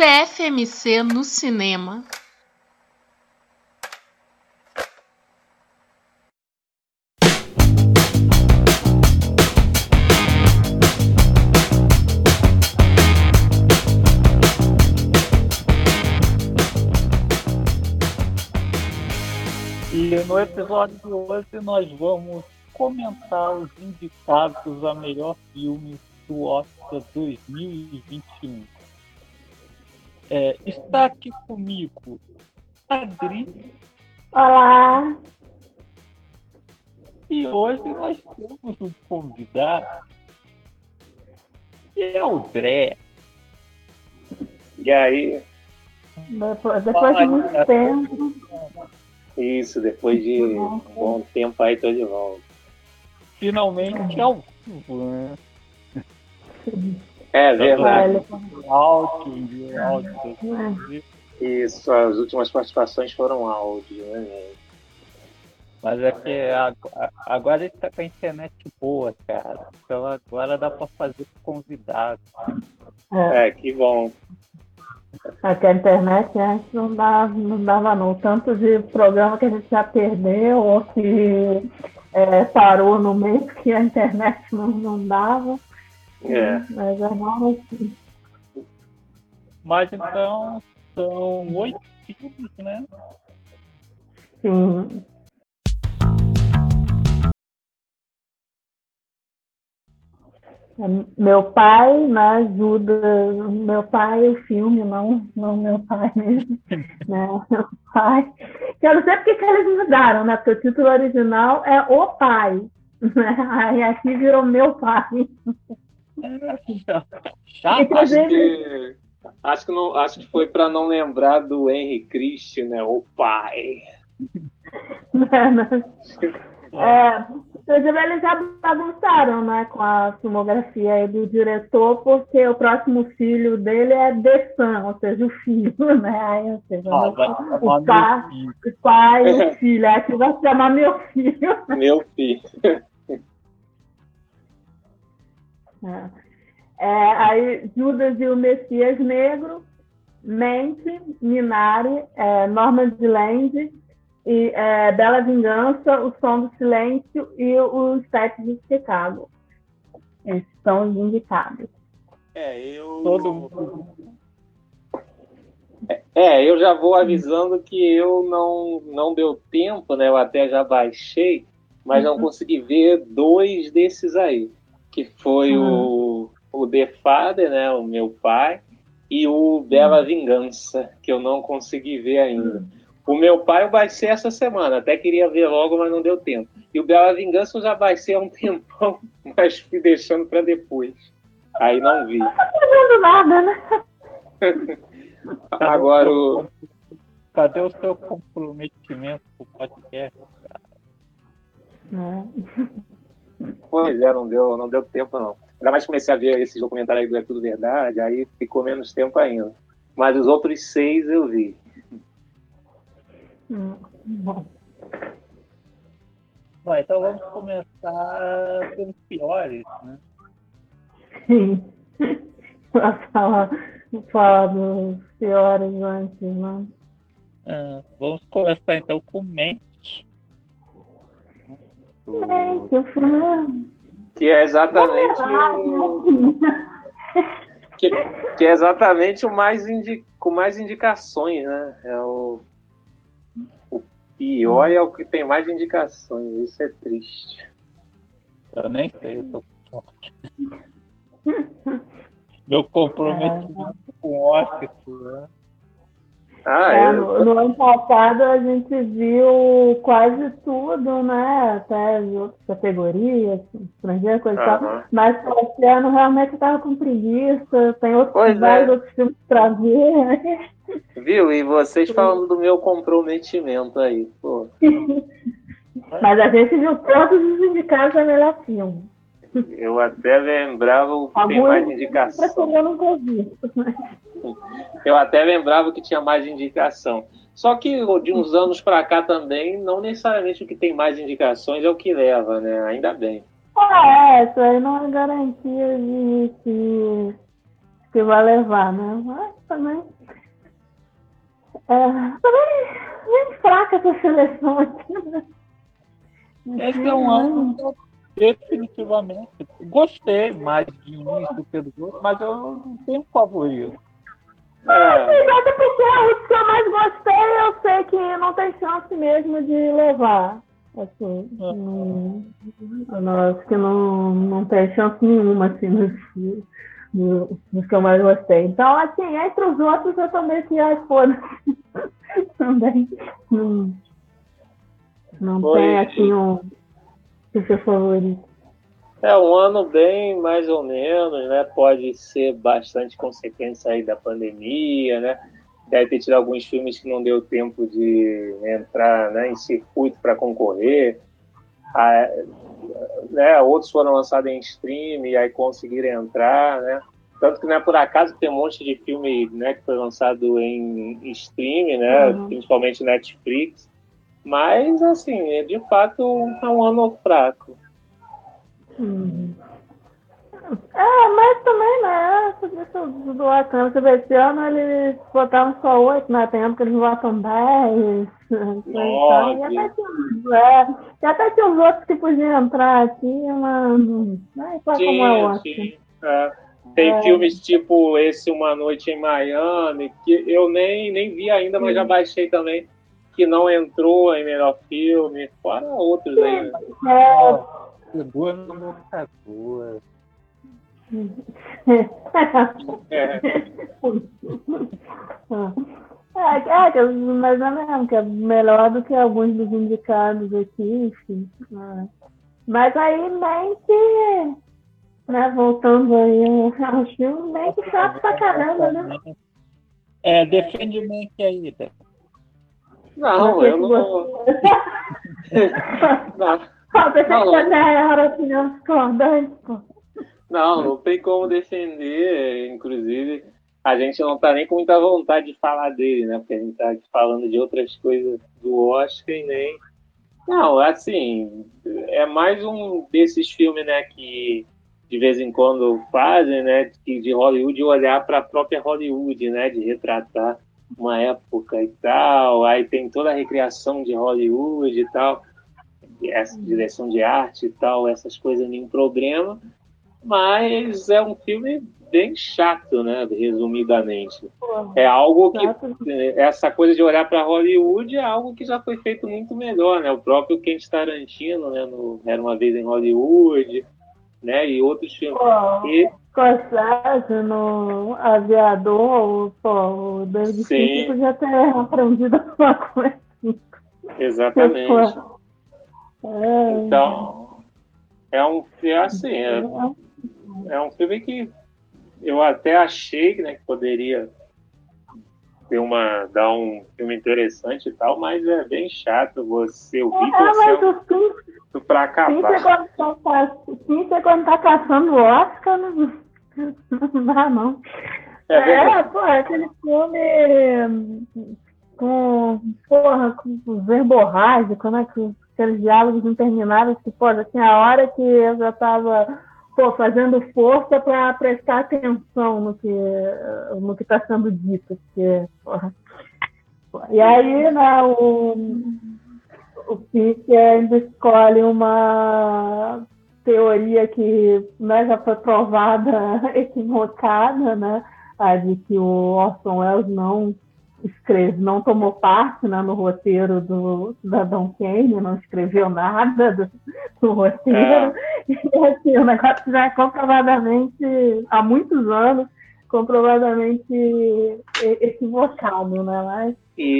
CFMC no cinema. No episódio de hoje nós vamos comentar os indicados a melhor filme do Oscar 2021. É, está aqui comigo Adri. Olá! E hoje nós temos um convidado que é o Dré. E aí? Depois, depois de muito tempo. Isso, depois de um bom tempo aí tô de volta. Finalmente ao vivo, né? É verdade. Áudio, áudio. Isso, as últimas participações foram áudio, né? Mas é que agora ele tá com a internet boa, cara. Então agora dá pra fazer convidado. É, é que bom. Aqui a internet antes não dava, não dava não. Tanto de programa que a gente já perdeu ou que é, parou no mês que a internet não, não dava. É. Mas é normal assim. Mas então são oito filmes, né? Sim. Meu pai né, ajuda, meu pai o filme, não, não meu pai mesmo, né? Meu pai. Não sei porque que eles mudaram, né? Porque o título original é O Pai, né? Aí aqui virou Meu Pai. Chato. Acho que, acho que, não, acho que foi para não lembrar do Henry Christian, né? O pai. É, eles já bagunçaram né, com a filmografia do diretor, porque o próximo filho dele é The Sun, ou seja, o filho, né? Aí, ou seja, Ah, o, vai o pai, o pai e o filho. Aqui vai se chamar meu filho. Meu filho. É. É, aí Judas e o Messias Negro, Mente, Minari, é, Norman de Land e é, Bela Vingança, O Som do Silêncio e Os Sete de Chicago. Esses são os indicados. É, eu. Todo mundo. É, eu já vou avisando que eu não, não deu tempo, né? Eu até já baixei, mas não consegui ver dois desses aí. Que foi o, o The Father, né? O meu pai, e o Bela Vingança, que eu não consegui ver ainda. O meu pai eu baixei essa semana, até queria ver logo, mas não deu tempo. E o Bela Vingança eu já baixei há um tempão, mas fui deixando para depois. Aí não vi. Não tá fazendo nada, né? Agora o. Cadê o seu comprometimento com o podcast? Pois é, não deu, não deu tempo não. Ainda mais comecei a ver esses documentários aí do É Tudo Verdade, aí ficou menos tempo ainda. Mas os outros seis eu vi. Hum, Bom, Bom, então vamos começar pelos piores, né? sim. Pra falar, falar dos piores antes, né? Ah, vamos começar então com Mente. Gente, o filme Que é exatamente o. Que, que é exatamente o mais indi... com mais indicações, né? É o. Pior é o que tem mais indicações. Isso é triste. Eu nem sei, eu tô. Meu comprometimento com o Oscar, né? Ah, É, eu... no, no ano passado a gente viu quase tudo, né? Até as outras categorias, estrangeiro, coisa e tal. Mas esse ano realmente eu tava com preguiça, tem outros, Pois é. vários outros filmes pra ver. Viu? E vocês falando do meu comprometimento aí, pô. Mas a gente viu todos os indicados a melhor filme. Eu até lembrava que tem mais indicação. Eu nunca vi. Eu até lembrava que tinha mais indicação. Só que de uns anos para cá também, não necessariamente o que tem mais indicações é o que leva, né? Ainda bem. É, isso aí não é garantia de que, que vai levar, né? Mas também. É, também bem fraca essa seleção aqui, né? Esse é um ano definitivamente. Gostei mais de um do que do outro, mas eu não tenho favorito. É. Até porque os que eu mais gostei, eu sei que não tem chance mesmo de levar. Assim, é. não, não, acho que não, não tem chance nenhuma assim, nos, nos, nos que eu mais gostei. Então, assim, entre os outros eu também que ai, foda-se. também não, não tem assim um seu favorito. É um ano bem mais ou menos, né? Pode ser bastante consequência aí da pandemia, né? Deve ter tido alguns filmes que não deu tempo de entrar né, em circuito para concorrer. Ah, né, outros foram lançados em stream e aí conseguiram entrar, né? Tanto que não é por acaso que tem um monte de filme né, que foi lançado em, stream, né? Uhum. Principalmente Netflix. Mas, assim, de fato, é um ano fraco. Uhum. É, mas também, né? Do, do vê, esse ano eles botaram só oito, né? Tem ano que eles botam dez. Então, e, até tinha, é, e até tinha os outros que podiam entrar aqui, mas. Né, sim, como é. Sim, é. Tem é. filmes tipo esse Uma Noite em Miami, que eu nem, nem vi ainda, mas já baixei também, que não entrou em melhor filme, fora outros aí. É. Chegou no locador. É. É, é, mas é mesmo, que é melhor do que alguns dos indicados aqui, enfim. É. Mas aí nem que, né, voltando aí ao filme, nem que chato pra caramba, né? É, defende que aí, Não, eu não. não. Falta era opinião discordante, pô. Não, não tem como defender, inclusive. A gente não tá nem com muita vontade de falar dele, né? Porque a gente tá falando de outras coisas do Oscar e nem. Não, assim, é mais um desses filmes, né, que de vez em quando fazem, né, de Hollywood olhar para a própria Hollywood, né, de retratar uma época e tal. Aí tem toda a recriação de Hollywood e tal essa direção de arte e tal, essas coisas nenhum problema, mas é um filme bem chato, né, resumidamente. É algo que essa coisa de olhar para Hollywood é algo que já foi feito muito melhor, né? O próprio Quentin Tarantino, né, no Era uma vez em Hollywood, né, e outros filmes. Pô, e... Scorsese no Aviador, pô, o David Fincher podia ter aprendido alguma coisa. Exatamente. Então, é um é assim, é, é um filme que eu até achei né, que poderia ter uma, dar um filme interessante e tal, mas é bem chato você ouvir é, você é pra acabar. Sim, você quando tá caçando o Oscar, não, não dá não. É, é pô, aquele filme com, porra, com verborrágico, né? Que aqueles diálogos intermináveis que, pô, já tinha hora que eu já estava fazendo força para prestar atenção no que no que está sendo dito. Porque. E aí, né, o, o Fick ainda escolhe uma teoria que né, já foi provada equivocada, né, a de que o Orson Welles não escreve, não tomou parte né, no roteiro do Cidadão Kane, não escreveu nada do, do roteiro. É. E assim, o negócio já é comprovadamente, há muitos anos, comprovadamente equivocado, né? Mas,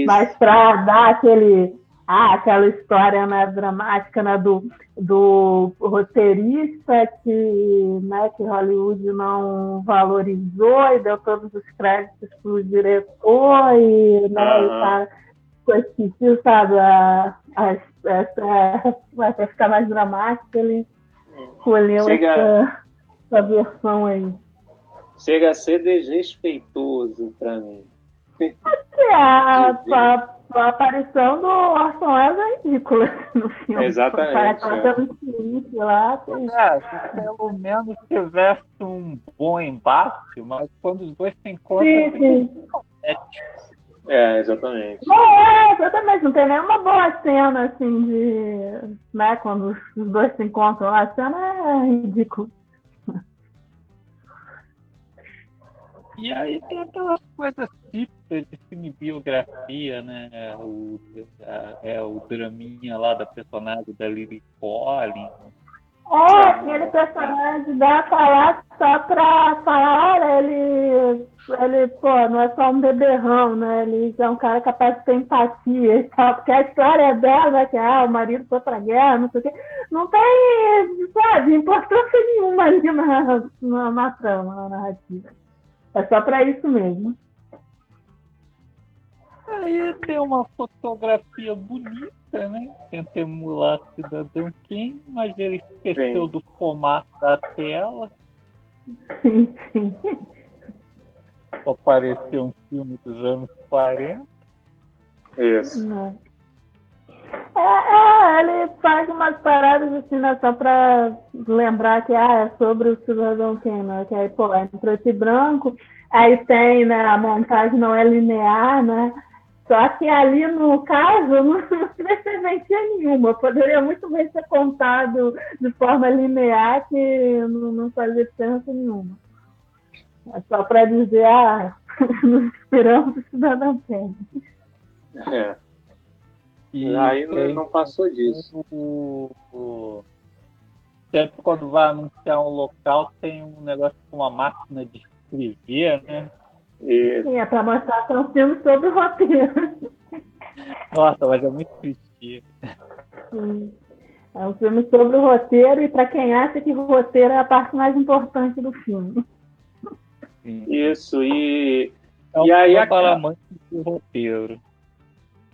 mas para dar aquele ah, aquela história né, dramática né, do, do roteirista que, né, que Hollywood não valorizou e deu todos os créditos para o diretor e, né, uhum. e tá, sabe, a, a, essa, para ficar mais dramático, ele escolheu Chega... essa, essa versão aí. Chega a ser desrespeitoso para mim. É, a, aparição do Orson Welles é ridícula no filme. Exatamente. É. Lá, tem... é, se pelo menos tivesse um bom embate, mas quando os dois se encontram, sim, sim. É, exatamente. É, exatamente. Não tem nenhuma boa cena, assim, de. Né, quando os dois se encontram lá. A cena é ridícula. E aí tem aquelas coisas típicas de filme biografia, né? O, é o draminha lá da personagem da Lily Collins. É, aquele personagem dá falar só pra falar, ele, ele, pô, não é só um beberrão, né? Ele é um cara capaz de ter empatia e tal, porque a história dela, né, que ah, o marido foi pra guerra, não sei o quê, não tem, sabe, importância nenhuma ali na, na, na trama, na narrativa. É só para isso mesmo. Aí tem uma fotografia bonita, né? Tenta emular Cidadão Quem, mas ele esqueceu sim. do formato da tela. Sim, sim. Só parecia um filme dos anos 40. Isso. Não. É, é, ele faz umas paradas assim, né, só pra lembrar que ah, é sobre o cidadão Kane, né? Que aí, pô, é em preto e branco, aí tem, né, a montagem não é linear, né? Só que ali, no caso, não, tem serventia nenhuma. Poderia muito bem ser contado de forma linear que não, não fazia diferença nenhuma. É só para dizer, ah, nos inspiramos o cidadão Kane. É. E aí não, não passou disso. O, o, sempre quando vai anunciar um local tem um negócio com uma máquina de escrever, né? E... Sim, é para mostrar que é um filme sobre o roteiro. Nossa, mas é muito triste. Sim. É um filme sobre o roteiro e para quem acha que o roteiro é a parte mais importante do filme. Isso, e, é um e aí aquela do roteiro.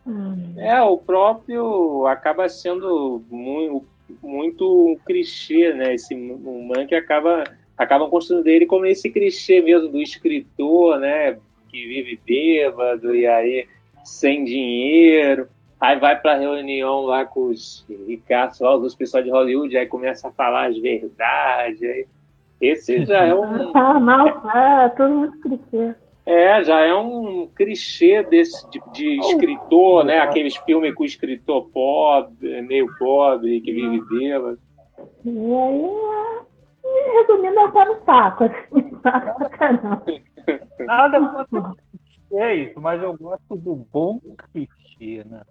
Hum. É, o próprio acaba sendo muito, muito um clichê, né? Esse um que acaba acabam construindo ele como esse clichê mesmo do escritor, né? Que vive bêbado e aí sem dinheiro. Aí vai para reunião lá com os ricaços, os pessoal de Hollywood, aí começa a falar as verdades. Aí... Esse já é um. Ah, não, é tudo muito clichê. É, já é um clichê desse de, de escritor, né? Aqueles filmes com escritor pobre, meio pobre, que vive bêbado. E aí, resumindo, eu no saco, assim, Nada contra é isso, mas eu gosto do bom clichê, né?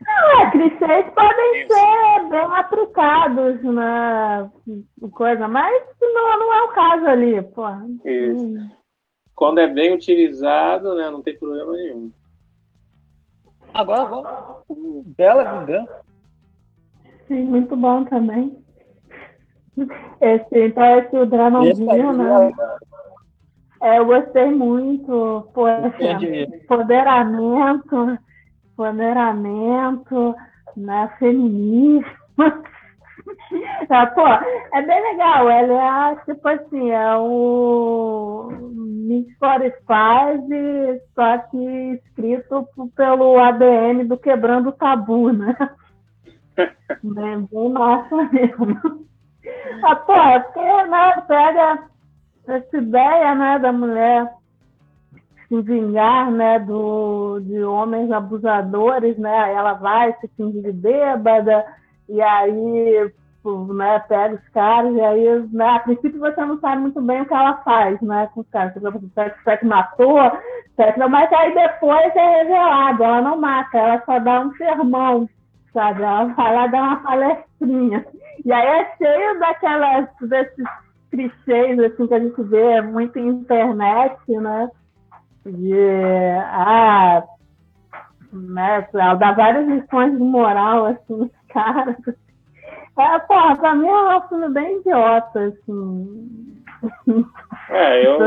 Não, é, clichês podem ser bem aplicados na coisa, mas não, não é o caso ali, pô. Isso. Hum quando é bem utilizado, né, não tem problema nenhum. Agora vamos Bela Vingança. Sim, muito bom também. Esse, então, esse o dramãozinho, né? É, eu gostei muito. Poxa, empoderamento, empoderamento, né, feminismo. É, pô, é bem legal. Ela é, tipo assim, é o Need for Speed, só que escrito pelo ADM do Quebrando o Tabu, né? bem, bem massa mesmo. Ah, pô, é porque, né, pega essa ideia, né, da mulher se vingar, né, do, de homens abusadores, né, ela vai se fingir de bêbada, e aí né, pega os caras, e aí, né, a princípio você não sabe muito bem o que ela faz, né, com os caras. Será que matou? Será que não? Mas aí depois é revelado, ela não mata, ela só dá um sermão, sabe? Ela vai lá dar uma palestrinha. E aí é cheio daquelas, desses clichês, assim, que a gente vê muito em internet, né, de, ah, né, ela dá várias lições de moral, assim, caras. É, porra, pra mim é um filme bem idiota, assim. É, eu.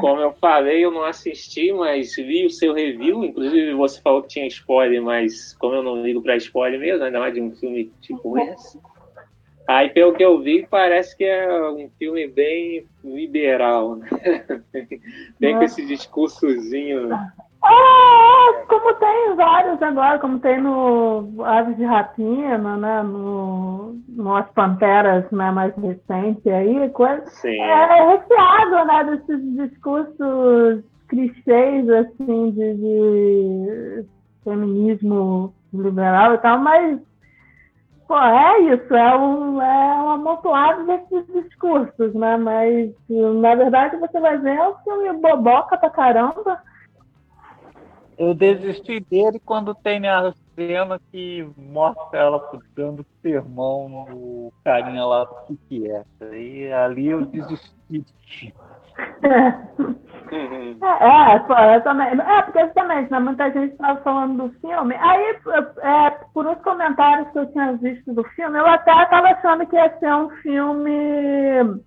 Como eu falei, eu não assisti, mas vi o seu review. Inclusive, você falou que tinha spoiler, mas como eu não ligo pra spoiler mesmo, ainda mais de um filme tipo esse, Aí, pelo que eu vi, parece que é um filme bem liberal, né? Bem com esse discursozinho. Ah, como tem vários agora, como tem no Aves de Rapina, né? No, no As Panteras né, mais recente aí, coisa. Sim. É recheado, né, desses discursos clichês, assim, de, de feminismo liberal e tal, mas Pô, é isso, é um, é um amontoado desses discursos, né? Mas, na verdade, você vai ver é um filme boboca pra caramba. Eu desisti dele quando tem a cena que mostra ela dando sermão no carinha lá do que é. E ali eu desisti. É, é, pô, eu também. É, porque justamente, né, muita gente estava falando do filme. Aí, é, por uns comentários que eu tinha visto do filme, eu até estava achando que ia ser um filme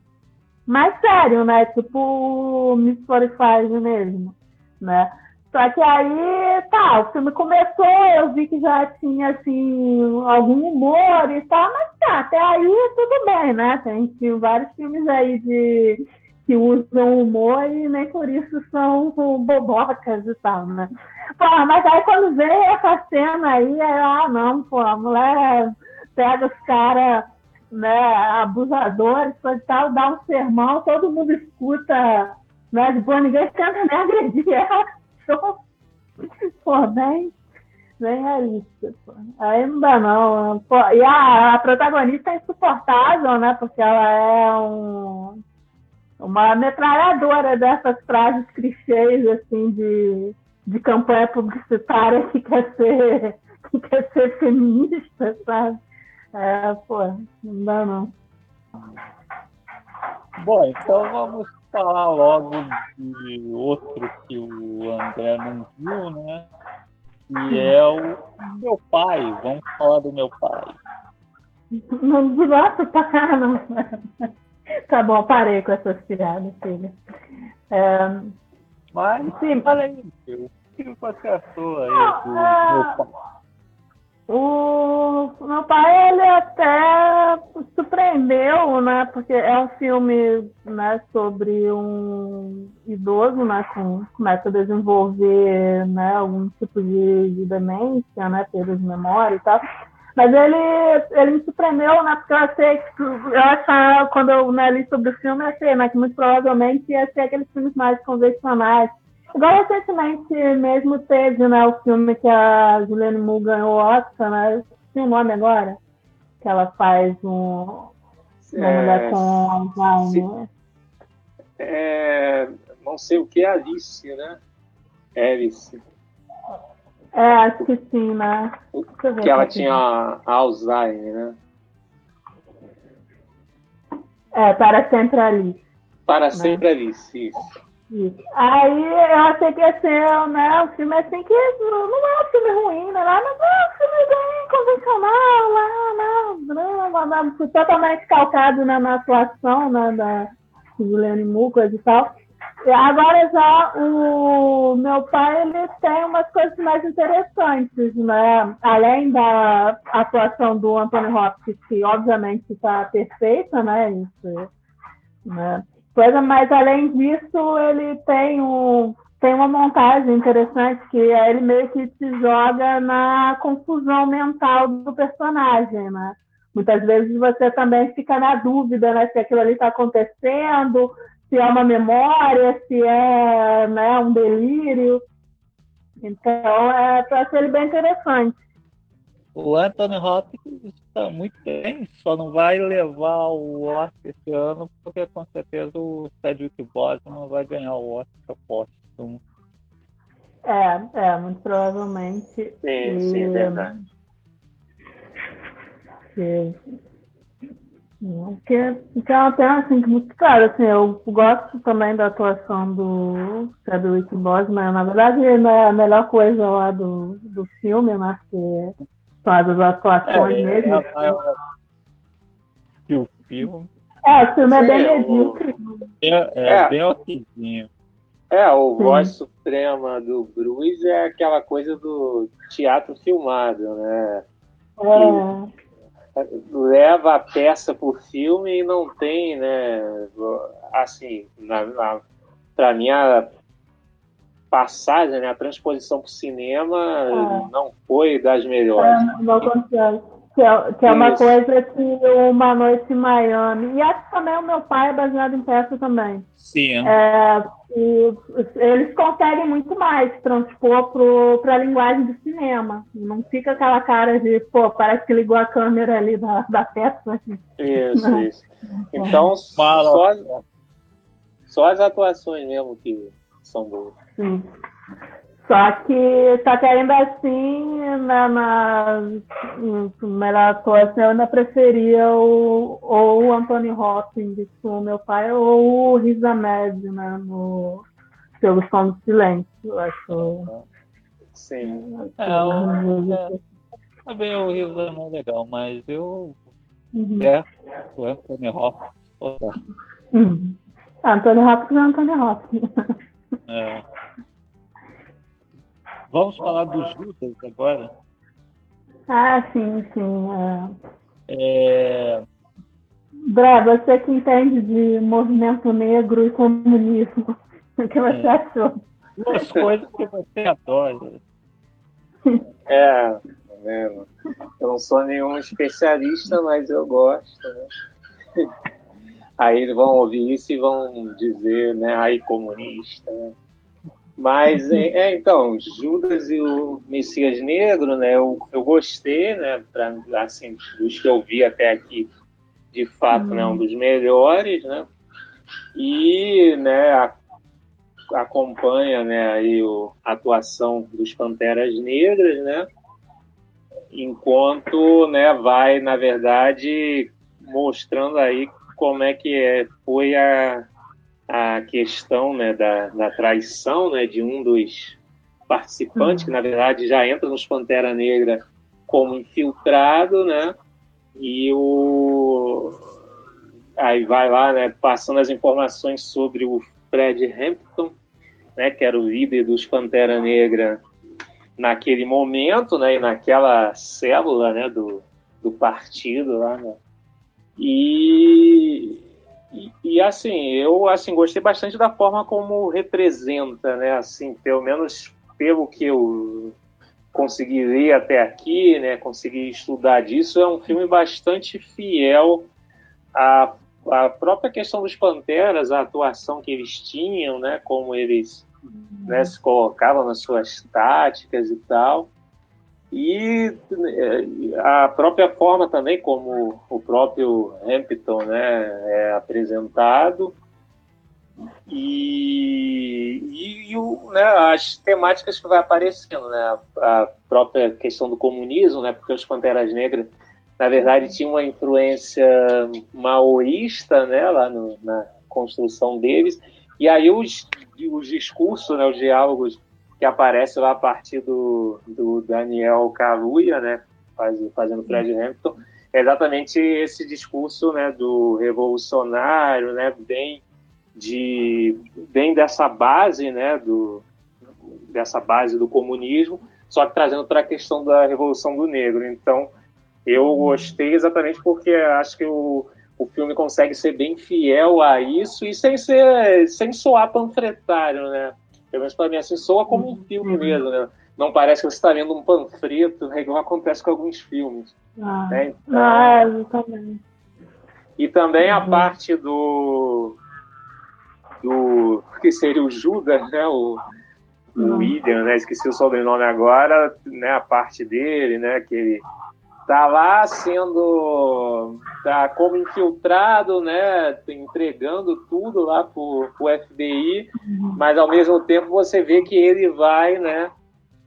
mais sério, né? Tipo Miss 45 mesmo, né? Só que aí, tá, o filme começou, eu vi que já tinha, assim, algum humor e tal, mas tá, até aí tudo bem, né? Tem vários filmes aí de que usam humor e nem por isso são bobocas e tal, né? Pô, mas aí quando vem essa cena aí, é, ah, não, pô, a mulher pega os caras, né, abusadores e tal, dá um sermão, todo mundo escuta, né, boa, ninguém tenta nem agredir ela, pô, bem, bem realista, pô. Aí não dá não, pô, e a, a protagonista é insuportável, né, porque ela é um uma metralhadora dessas frases clichês assim de, de campanha publicitária que quer ser que quer ser feminista, sabe? É, pô, não dá não. Bom, então vamos falar logo de outro que o André não viu, né? Que é o meu pai. Vamos falar do meu pai. Não gosto pra caramba. Tá bom, parei com essas piadas, filha. É... Mas, sim, fala aí, o que você achou aí do é... meu pai? O meu pai, ele até surpreendeu, né? Porque é um filme né, sobre um idoso, né? Com, começa a desenvolver né, algum tipo de, de demência, né? Perda de memória e tal. Mas ele, ele me surpreendeu, né? Porque eu achei que, eu achava, quando eu né, li sobre o filme, eu achei, né? Que muito provavelmente ia ser aqueles filmes mais convencionais. Igual recentemente mesmo teve, né? O filme que a Juliane Moore ganhou o Oscar, né? Tem o nome agora? Que ela faz um, uma é, mulher com Alzheimer. É, não sei o que é Alice, né? Alice. É, acho que sim, né? Que ela tinha Alzheimer, né? É, para sempre ali. Para né? sempre ali, isso. Aí eu achei que ia ser né, um filme assim que não, não é um filme ruim, né? Mas é um filme bem convencional, lá, né? Drama, totalmente calcado na, na atuação né, da Juliane Moore, e tal. Agora já o meu pai ele tem umas coisas mais interessantes, né? Além da atuação do Anthony Hopkins, que obviamente está perfeita, né? Isso, né? Coisa, mas além disso, ele tem um tem uma montagem interessante que é ele meio que se joga na confusão mental do personagem, né? Muitas vezes você também fica na dúvida, né, se aquilo ali está acontecendo, se é uma memória, se é né, um delírio. Então, é, eu achei ele bem interessante. O Anthony Hopkins está muito bem, só não vai levar o Oscar esse ano, porque com certeza o Cedric Boseman vai ganhar o Oscar póstumo. É, é, muito provavelmente. Sim, e, sim, é verdade. Que, porque, porque é uma pena, assim, que muito claro, assim, eu gosto também da atuação do Chadwick Boseman, na verdade não é a melhor coisa lá do, do filme, né, porque são as atuações é, mesmo. É, é, é, o filme... É, o filme é bem medíocre. É, é, é, bem okzinho. É, o Sim. voz suprema do Bruce é aquela coisa do teatro filmado, né? É. leva a peça por filme e não tem, né? Assim, na, na, para mim a passagem, né, a transposição para o cinema é. não foi das melhores. É, não que é, que é uma coisa que Uma Noite em Miami. E acho que também o meu pai é baseado em peça também. Sim. É, eles conseguem muito mais transpor para a linguagem do cinema. Não fica aquela cara de, pô, parece que ligou a câmera ali da, da peça. Isso, Não. isso. Então, só, só as atuações mesmo que são boas. Sim. Só que tá querendo assim, na, na melhor atuação, eu ainda preferia o, ou o Anthony Hopkins com o meu pai, ou o Riz Ahmed, né, no Pelo Som do Silêncio, eu acho. Sim. É, o, é, também o Riz Ahmed é legal, mas eu... Uhum. É, o Anthony Hopkins. Uhum. Anthony Hopkins é Anthony Hopkins. É. Vamos falar dos Judas agora? Ah, sim, sim. É... é... Brá, você que entende de movimento negro e comunismo, o que você é. achou? Duas coisas que você adora. É, tá vendo? Eu não sou nenhum especialista, mas eu gosto. Né? Aí eles vão ouvir isso e vão dizer, né, aí comunista, né? Mas, é, é, então, Judas e o Messias Negro, né, eu, eu gostei, né, pra, assim, dos que eu vi até aqui, de fato, né, um dos melhores, né, e, né, a, acompanha, né, aí o, a atuação dos Panteras Negras, né, enquanto, né, vai, na verdade, mostrando aí como é que é, foi a, a questão né, da, da traição né, de um dos participantes, que na verdade já entra nos Pantera Negra como infiltrado, né? E o aí vai lá, né, passando as informações sobre o Fred Hampton, né, que era o líder dos Pantera Negra naquele momento, né, e naquela célula, né, do, do partido lá, né? E e, assim, eu assim gostei bastante da forma como representa, né? Assim, pelo menos pelo que eu consegui ler até aqui, né? Consegui estudar disso, é um filme bastante fiel à, à própria questão dos Panteras, a atuação que eles tinham, né? Como eles né, se colocavam nas suas táticas e tal. E é, a própria forma também como o próprio Hampton né, é apresentado. E, e, e o, né, as temáticas que vai aparecendo, né, a própria questão do comunismo, né, porque os Panteras Negras, na verdade, tinham uma influência maoísta né, lá no, na construção deles, e aí os, os discursos, né, os diálogos que aparece lá a partir do, do Daniel Kaluuya, né, faz, fazendo Fred Hampton, é exatamente esse discurso, né, do revolucionário, né, bem de bem dessa base, né, do dessa base do comunismo, só que trazendo para a questão da revolução do negro. Então, eu gostei exatamente porque acho que o, o filme consegue ser bem fiel a isso e sem ser sem soar panfletário, né? Pelo menos para mim, assim, soa como um filme mesmo, né? Não parece que você está vendo um panfleto, né, igual acontece com alguns filmes. Ah, né? então, ah exatamente. E também a uhum. parte do. do. que seria o Judas, né? O, o uhum. William, né? Esqueci o sobrenome agora, né? A parte dele, né? Que ele tá lá sendo tá como infiltrado, né, entregando tudo lá pro, pro FBI, uhum. mas ao mesmo tempo você vê que ele vai, né,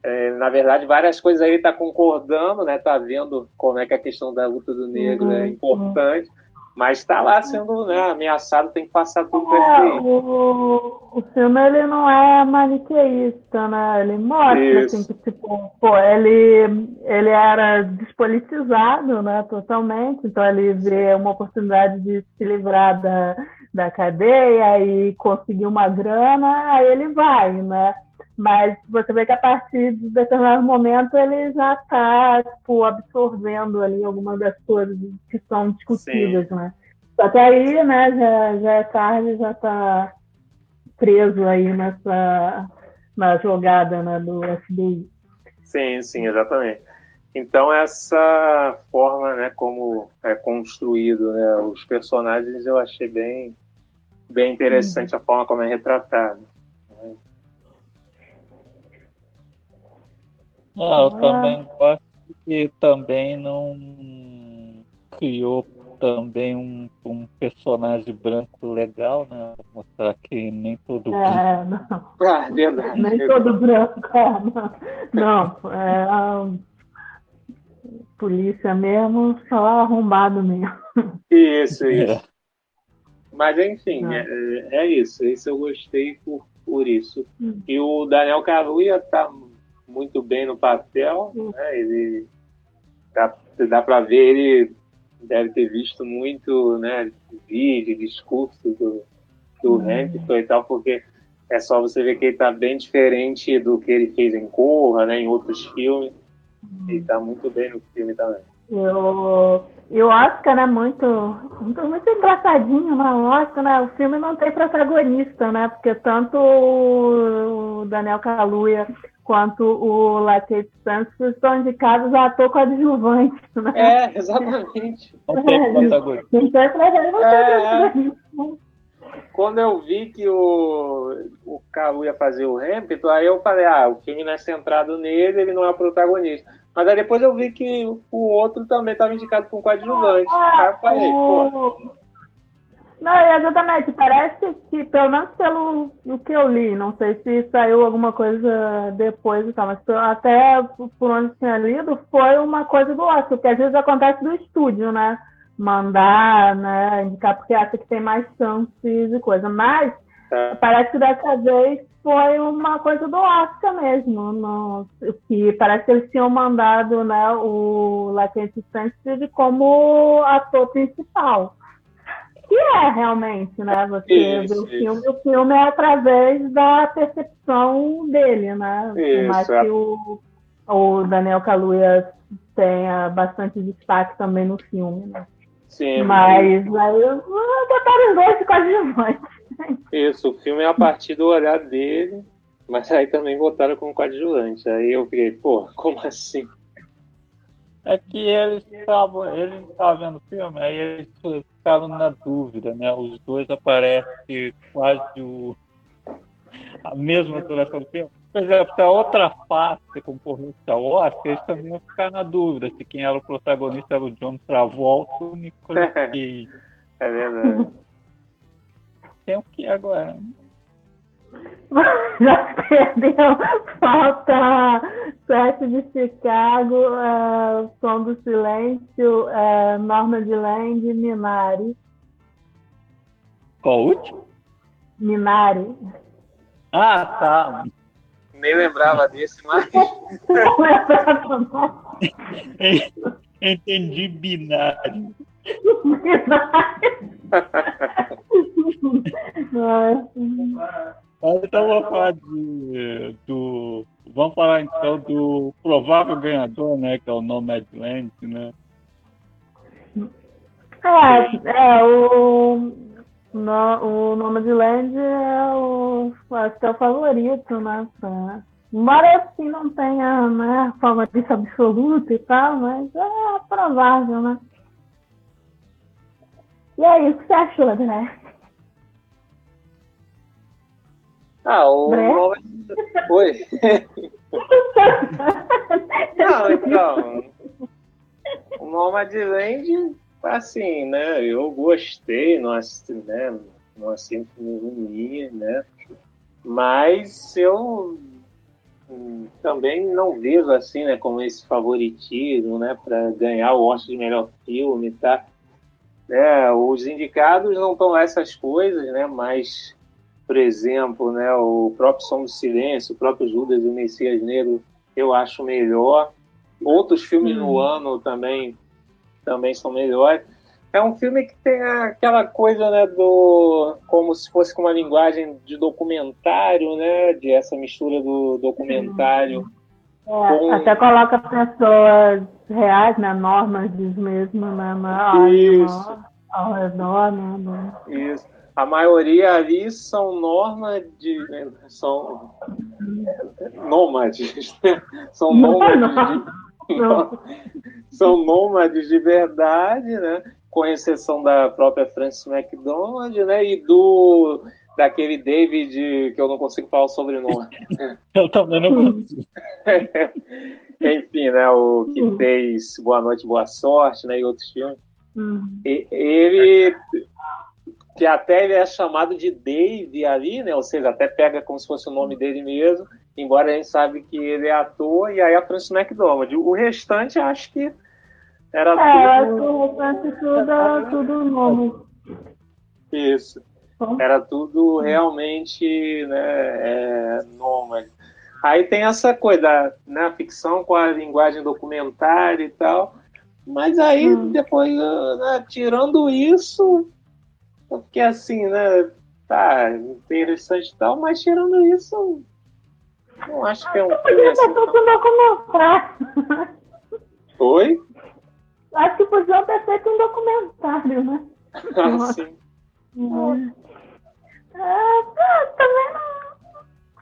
é, na verdade várias coisas aí tá concordando, né, tá vendo como é que a questão da luta do negro é uhum. é importante, mas está lá sendo né, ameaçado, tem que passar tudo é, o, o filme ele não é maniqueísta, né? Ele mostra assim, que tipo, pô, ele, ele era despolitizado, né, totalmente, então ele vê uma oportunidade de se livrar da, da cadeia e conseguir uma grana, aí ele vai, né? Mas você vê que a partir de determinado momento ele já está tipo, absorvendo ali algumas das coisas que são discutidas, Sim. né? Só que aí, né, já, já é tarde, já está preso aí nessa na jogada né, do FBI. Sim, sim, exatamente. Então essa forma, né, como é construído, né, os personagens, eu achei bem, bem interessante uhum. a forma como é retratado. Ah, eu também gosto que também não criou também um, um personagem branco legal, né? Mostrar que nem todo é, não. Ah, verdade. Nem todo branco, é, não. Não, é a polícia mesmo, só arrombado mesmo. Isso, isso. É. Mas enfim, é. é, é, isso. Isso eu gostei por, por isso. Hum. E o Daniel Kaluuya tá muito bem no papel, hum. né? Ele dá, dá para ver ele deve ter visto muito, né, vídeo, discurso do, do hum. Hamilton e tal, porque é só você ver que ele tá bem diferente do que ele fez em Corra, né, em outros filmes. Ele tá muito bem no filme também. Eu, e o Oscar é muito, muito, muito engraçadinho na né? Oscar, né? O filme não tem protagonista, né? Porque tanto o Daniel Kaluuya quanto o Lakeith Stanfield estão indicados a ator coadjuvante. Né? É, exatamente. Não tem protagonista. É, é. Quando eu vi que o, o Calu ia fazer o Hamilton, aí eu falei, ah, o filme não é centrado nele, ele não é o protagonista. Mas aí depois eu vi que o outro também estava indicado com coadjuvante. Ah, aí eu falei, pô não, exatamente. Parece que, pelo menos pelo o que eu li, não sei se saiu alguma coisa depois e tal, mas até por onde tinha lido, foi uma coisa do Oscar, porque às vezes acontece do estúdio, né? Mandar, né? Indicar porque acha que tem mais chances e coisa. Mas é. parece que dessa vez foi uma coisa do Oscar mesmo. No, que parece que eles tinham mandado né, o Latent Sensitive como ator principal que é realmente, né? Você isso, vê o filme, o filme é através da percepção dele, né? Isso, mais é. que o, o Daniel Kaluuya tenha bastante destaque também no filme, né? Sim. Mas aí botaram os dois de coadjuvantes. Isso, o filme é a partir do olhar dele, mas aí também botaram como coadjuvante. Aí eu fiquei, pô, como assim? É que eles estavam, eles estavam vendo o filme, aí eles ficaram na dúvida, né? Os dois aparecem quase o, a mesma duração do filme. Por exemplo, a outra face concorresse ao Oscar, eles também iam ficar na dúvida se quem era o protagonista era o John Travolta ou o Nicolas Cage. É verdade. Tem o que agora? Já perdeu. Falta Sete de Chicago, uh, Som do Silêncio, uh, Norma de Land, Minari. Qual o último? Minari. Ah, tá. Nem lembrava desse, mas. Não lembrava, Entendi binário. Binário. Então vamos falar de, do. Vamos falar então do provável ganhador, né? Que é o Nomadland, né? É, é o, no, o é o, acho que é o favorito, né? Pra, embora assim não tenha né, favorito absoluto e tal, mas é provável, né? E aí, o que você achou, André? Ah, o Nova... Oi. Não, então. O Nomadland, assim, né? Eu gostei, não assisti, né? Não assisti ruim, né? Mas eu também não vejo assim, né, como esse favoritismo, né, para ganhar o Oscar de melhor filme, tá? É, os indicados não estão essas coisas, né, mas por exemplo, né, o próprio Som do Silêncio, o próprio Judas e o Messias Negro, eu acho melhor. Outros filmes no ano também, também são melhores. é um filme que tem aquela coisa, né, do como se fosse com uma linguagem de documentário, né, de essa mistura do documentário. É, com... Até coloca pessoas reais, né, normas diz mesmo, né, Isso. ao redor, né. Isso. A maioria ali são normas de. são nômades. Né? São nômades de, são nômades de verdade, né? Com exceção da própria Frances McDonald, né? E do daquele David que eu não consigo falar o sobrenome. eu também não consigo. Enfim, né? O que fez Boa Noite, Boa Sorte, né? E outros filmes. Uhum. E, ele que até ele é chamado de Dave ali, né? Ou seja, até pega como se fosse o nome dele mesmo, embora a gente sabe que ele é ator, e aí a Francis McDormand. O restante, acho que era é, tudo... restante tudo, tudo nome. Isso. Era tudo realmente né, é, nômade. Aí tem essa coisa, né, a ficção com a linguagem documentária e tal, mas aí hum. depois, né, tirando isso, porque assim, né? Tá interessante e tal, mas tirando isso, não acho que é um filme assim. Um documentário. Oi? Acho que podia ter feito um documentário, né? Ah, sim. É, também não.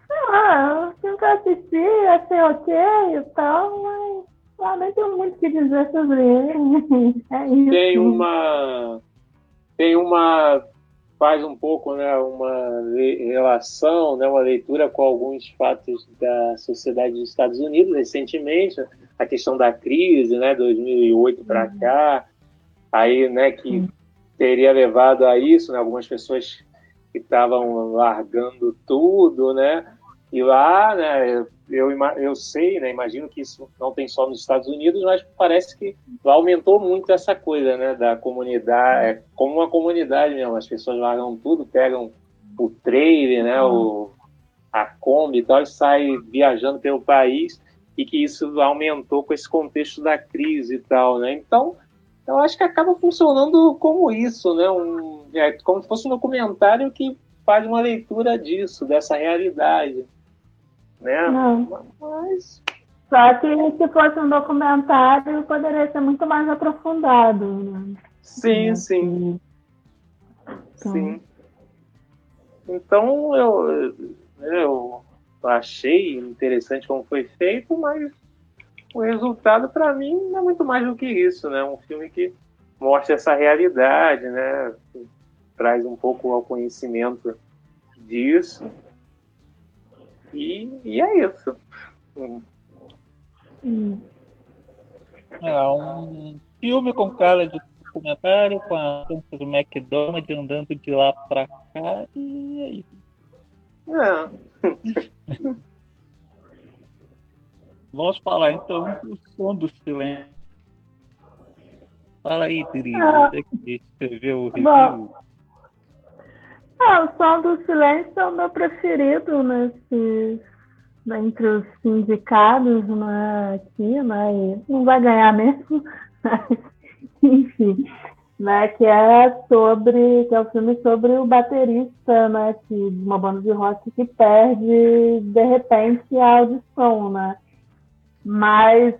Sei lá, eu tenho que assistir, achei ok e tal, mas ah, nem tenho muito o que dizer sobre ele. É isso. Tem uma tem uma faz um pouco né, uma relação, né, uma leitura com alguns fatos da sociedade dos Estados Unidos recentemente, a questão da crise, né, 2008 para uhum. cá, aí, né, que uhum. teria levado a isso, né, algumas pessoas que estavam largando tudo, né, e lá, né, eu, eu sei, né, imagino que isso não tem só nos Estados Unidos, mas parece que lá aumentou muito essa coisa, né, da comunidade, é como uma comunidade mesmo, as pessoas largam tudo, pegam o trailer, né, o, a Kombi e tal, e saem viajando pelo país, e que isso aumentou com esse contexto da crise e tal, né, então eu acho que acaba funcionando como isso, né, um, é, como se fosse um documentário que faz uma leitura disso, dessa realidade né? Não. Mas... Só que se fosse um documentário, poderia ser muito mais aprofundado. Né? Sim, né? sim. Então... Sim. Então eu, eu achei interessante como foi feito, mas o resultado para mim não é muito mais do que isso, né? Um filme que mostra essa realidade, né? Traz um pouco ao conhecimento disso e, e é isso. Hum. É um filme com cara de documentário, com a dança do McDonald's andando de lá pra cá e é isso. É. Vamos falar então do som do silêncio. Fala aí, Dri, ah, você que escreveu o review. Bom, ah, o som do silêncio é o meu preferido nesse, né, entre os sindicados né, aqui, né, e não vai ganhar mesmo, mas, enfim, né, que é sobre, que é o filme sobre o baterista, né, que, de uma banda de rock que perde, de repente, a audição, né, mas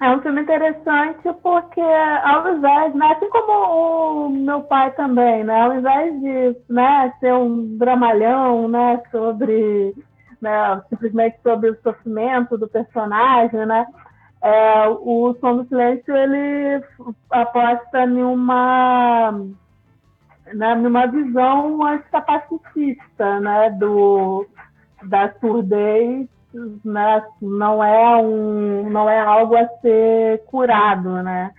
é um filme interessante porque, ao invés, né, assim como o meu pai também, né, ao invés de né, ser um dramalhão né, sobre, né, simplesmente sobre o sofrimento do personagem, né, é, o Som do Silêncio ele aposta em uma, né, numa visão anticapacitista né, do, da surdez né, não é um, não é algo a ser curado, né?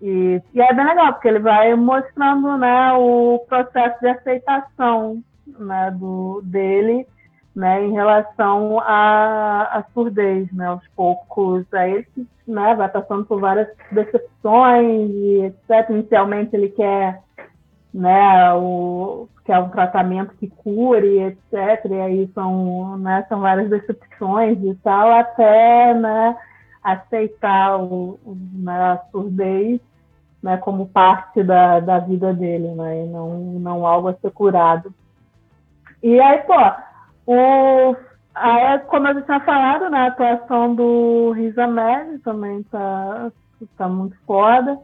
E, e é bem legal porque ele vai mostrando, né, o processo de aceitação, né, do dele, né, em relação à, à surdez, né, aos poucos, aí ele, né, vai passando por várias decepções e etc. Inicialmente ele quer né, o, que é um tratamento que cure, etc. E aí são, né, são várias decepções e tal, até né, aceitar o, né, a surdez né, como parte da, da vida dele, né, e não, não algo a ser curado. E aí, pô, o, aí, como eu tinha falado, né, a atuação do Riz Ahmed também tá, tá muito foda.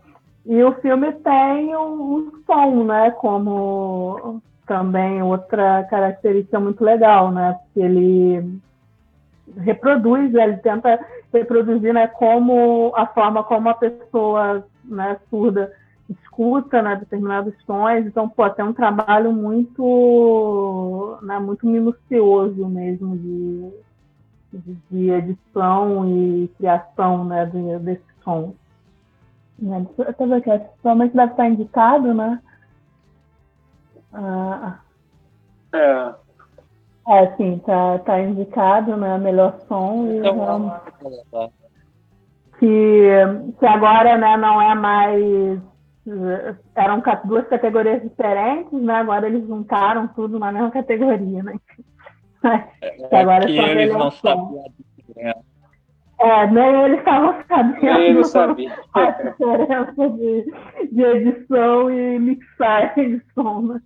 E o filme tem um, som, né, como também outra característica muito legal, né, porque ele reproduz, ele tenta reproduzir, né, como a forma como a pessoa, né, surda escuta, né, determinados sons. Então, pô, tem um trabalho muito, né, muito minucioso mesmo de, de, edição e criação, né, de, desse som. Né, deixa eu ver aqui, provavelmente deve estar indicado, né? Ah, é. É, sim, tá, tá indicado, né? Melhor som e então, que, que agora né, não é mais. Eram duas categorias diferentes, né? Agora eles juntaram tudo na mesma categoria, né? É, agora que eles não sabiam É, nem eles estavam sabendo nem eles sabiam. a diferença de, de edição e mixagem de som, né?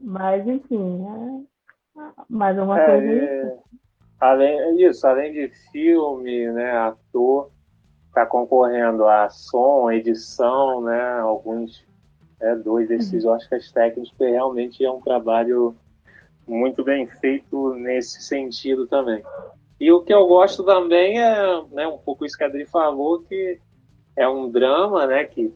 Mas, enfim, é mais uma É, coisa. é, além disso, além de filme, né, ator, está concorrendo a som, edição, né, alguns, é, dois desses Oscars técnicos, que realmente é um trabalho muito bem feito nesse sentido também. E o que eu gosto também é, né, um pouco isso que a Adri falou, que é um drama, né, que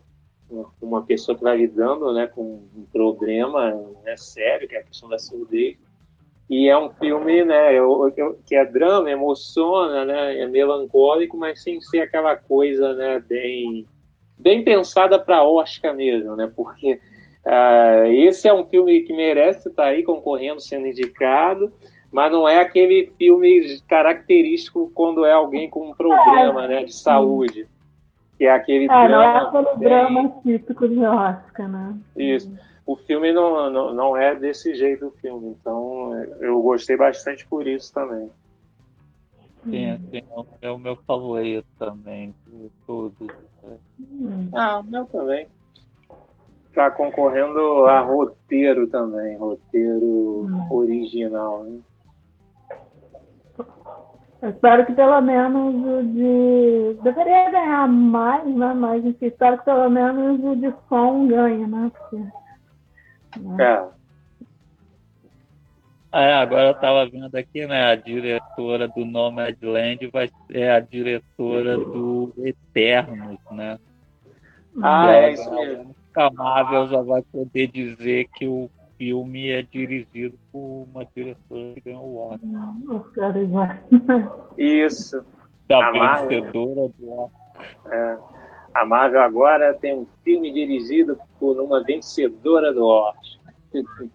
uma pessoa que vai lidando né, com um problema né, sério, que é a questão da surdez. E é um filme né, que é drama, emociona, né, é melancólico, mas sem ser aquela coisa né, bem, bem pensada para Oscar mesmo, né, porque uh, esse é um filme que merece estar aí concorrendo, sendo indicado, mas não é aquele filme característico quando é alguém com um problema né, de saúde que é aquele É, drama. não é aquele bem- drama típico de Oscar, né? Isso. O filme não, não, não é desse jeito o filme, então eu gostei bastante por isso também. Sim, sim, é o meu favorito também, de todos. Hum. Ah, o meu também. Tá concorrendo a roteiro também, roteiro original, né? Eu espero que pelo menos o de. Deveria ganhar mais, né? Mas enfim, espero que pelo menos o de som ganhe, né? Porque... É, É, agora eu tava vendo aqui, né? A diretora do Nomadland vai ser a diretora do Eternos, né? Ah, é isso já- mesmo. A Marvel já vai poder dizer que o filme é dirigido por uma diretora que ganhou o Oscar. Os caras já. Isso. Da A Marvel. vencedora do Oscar. É. A Marvel agora tem um filme dirigido por uma vencedora do Oscar.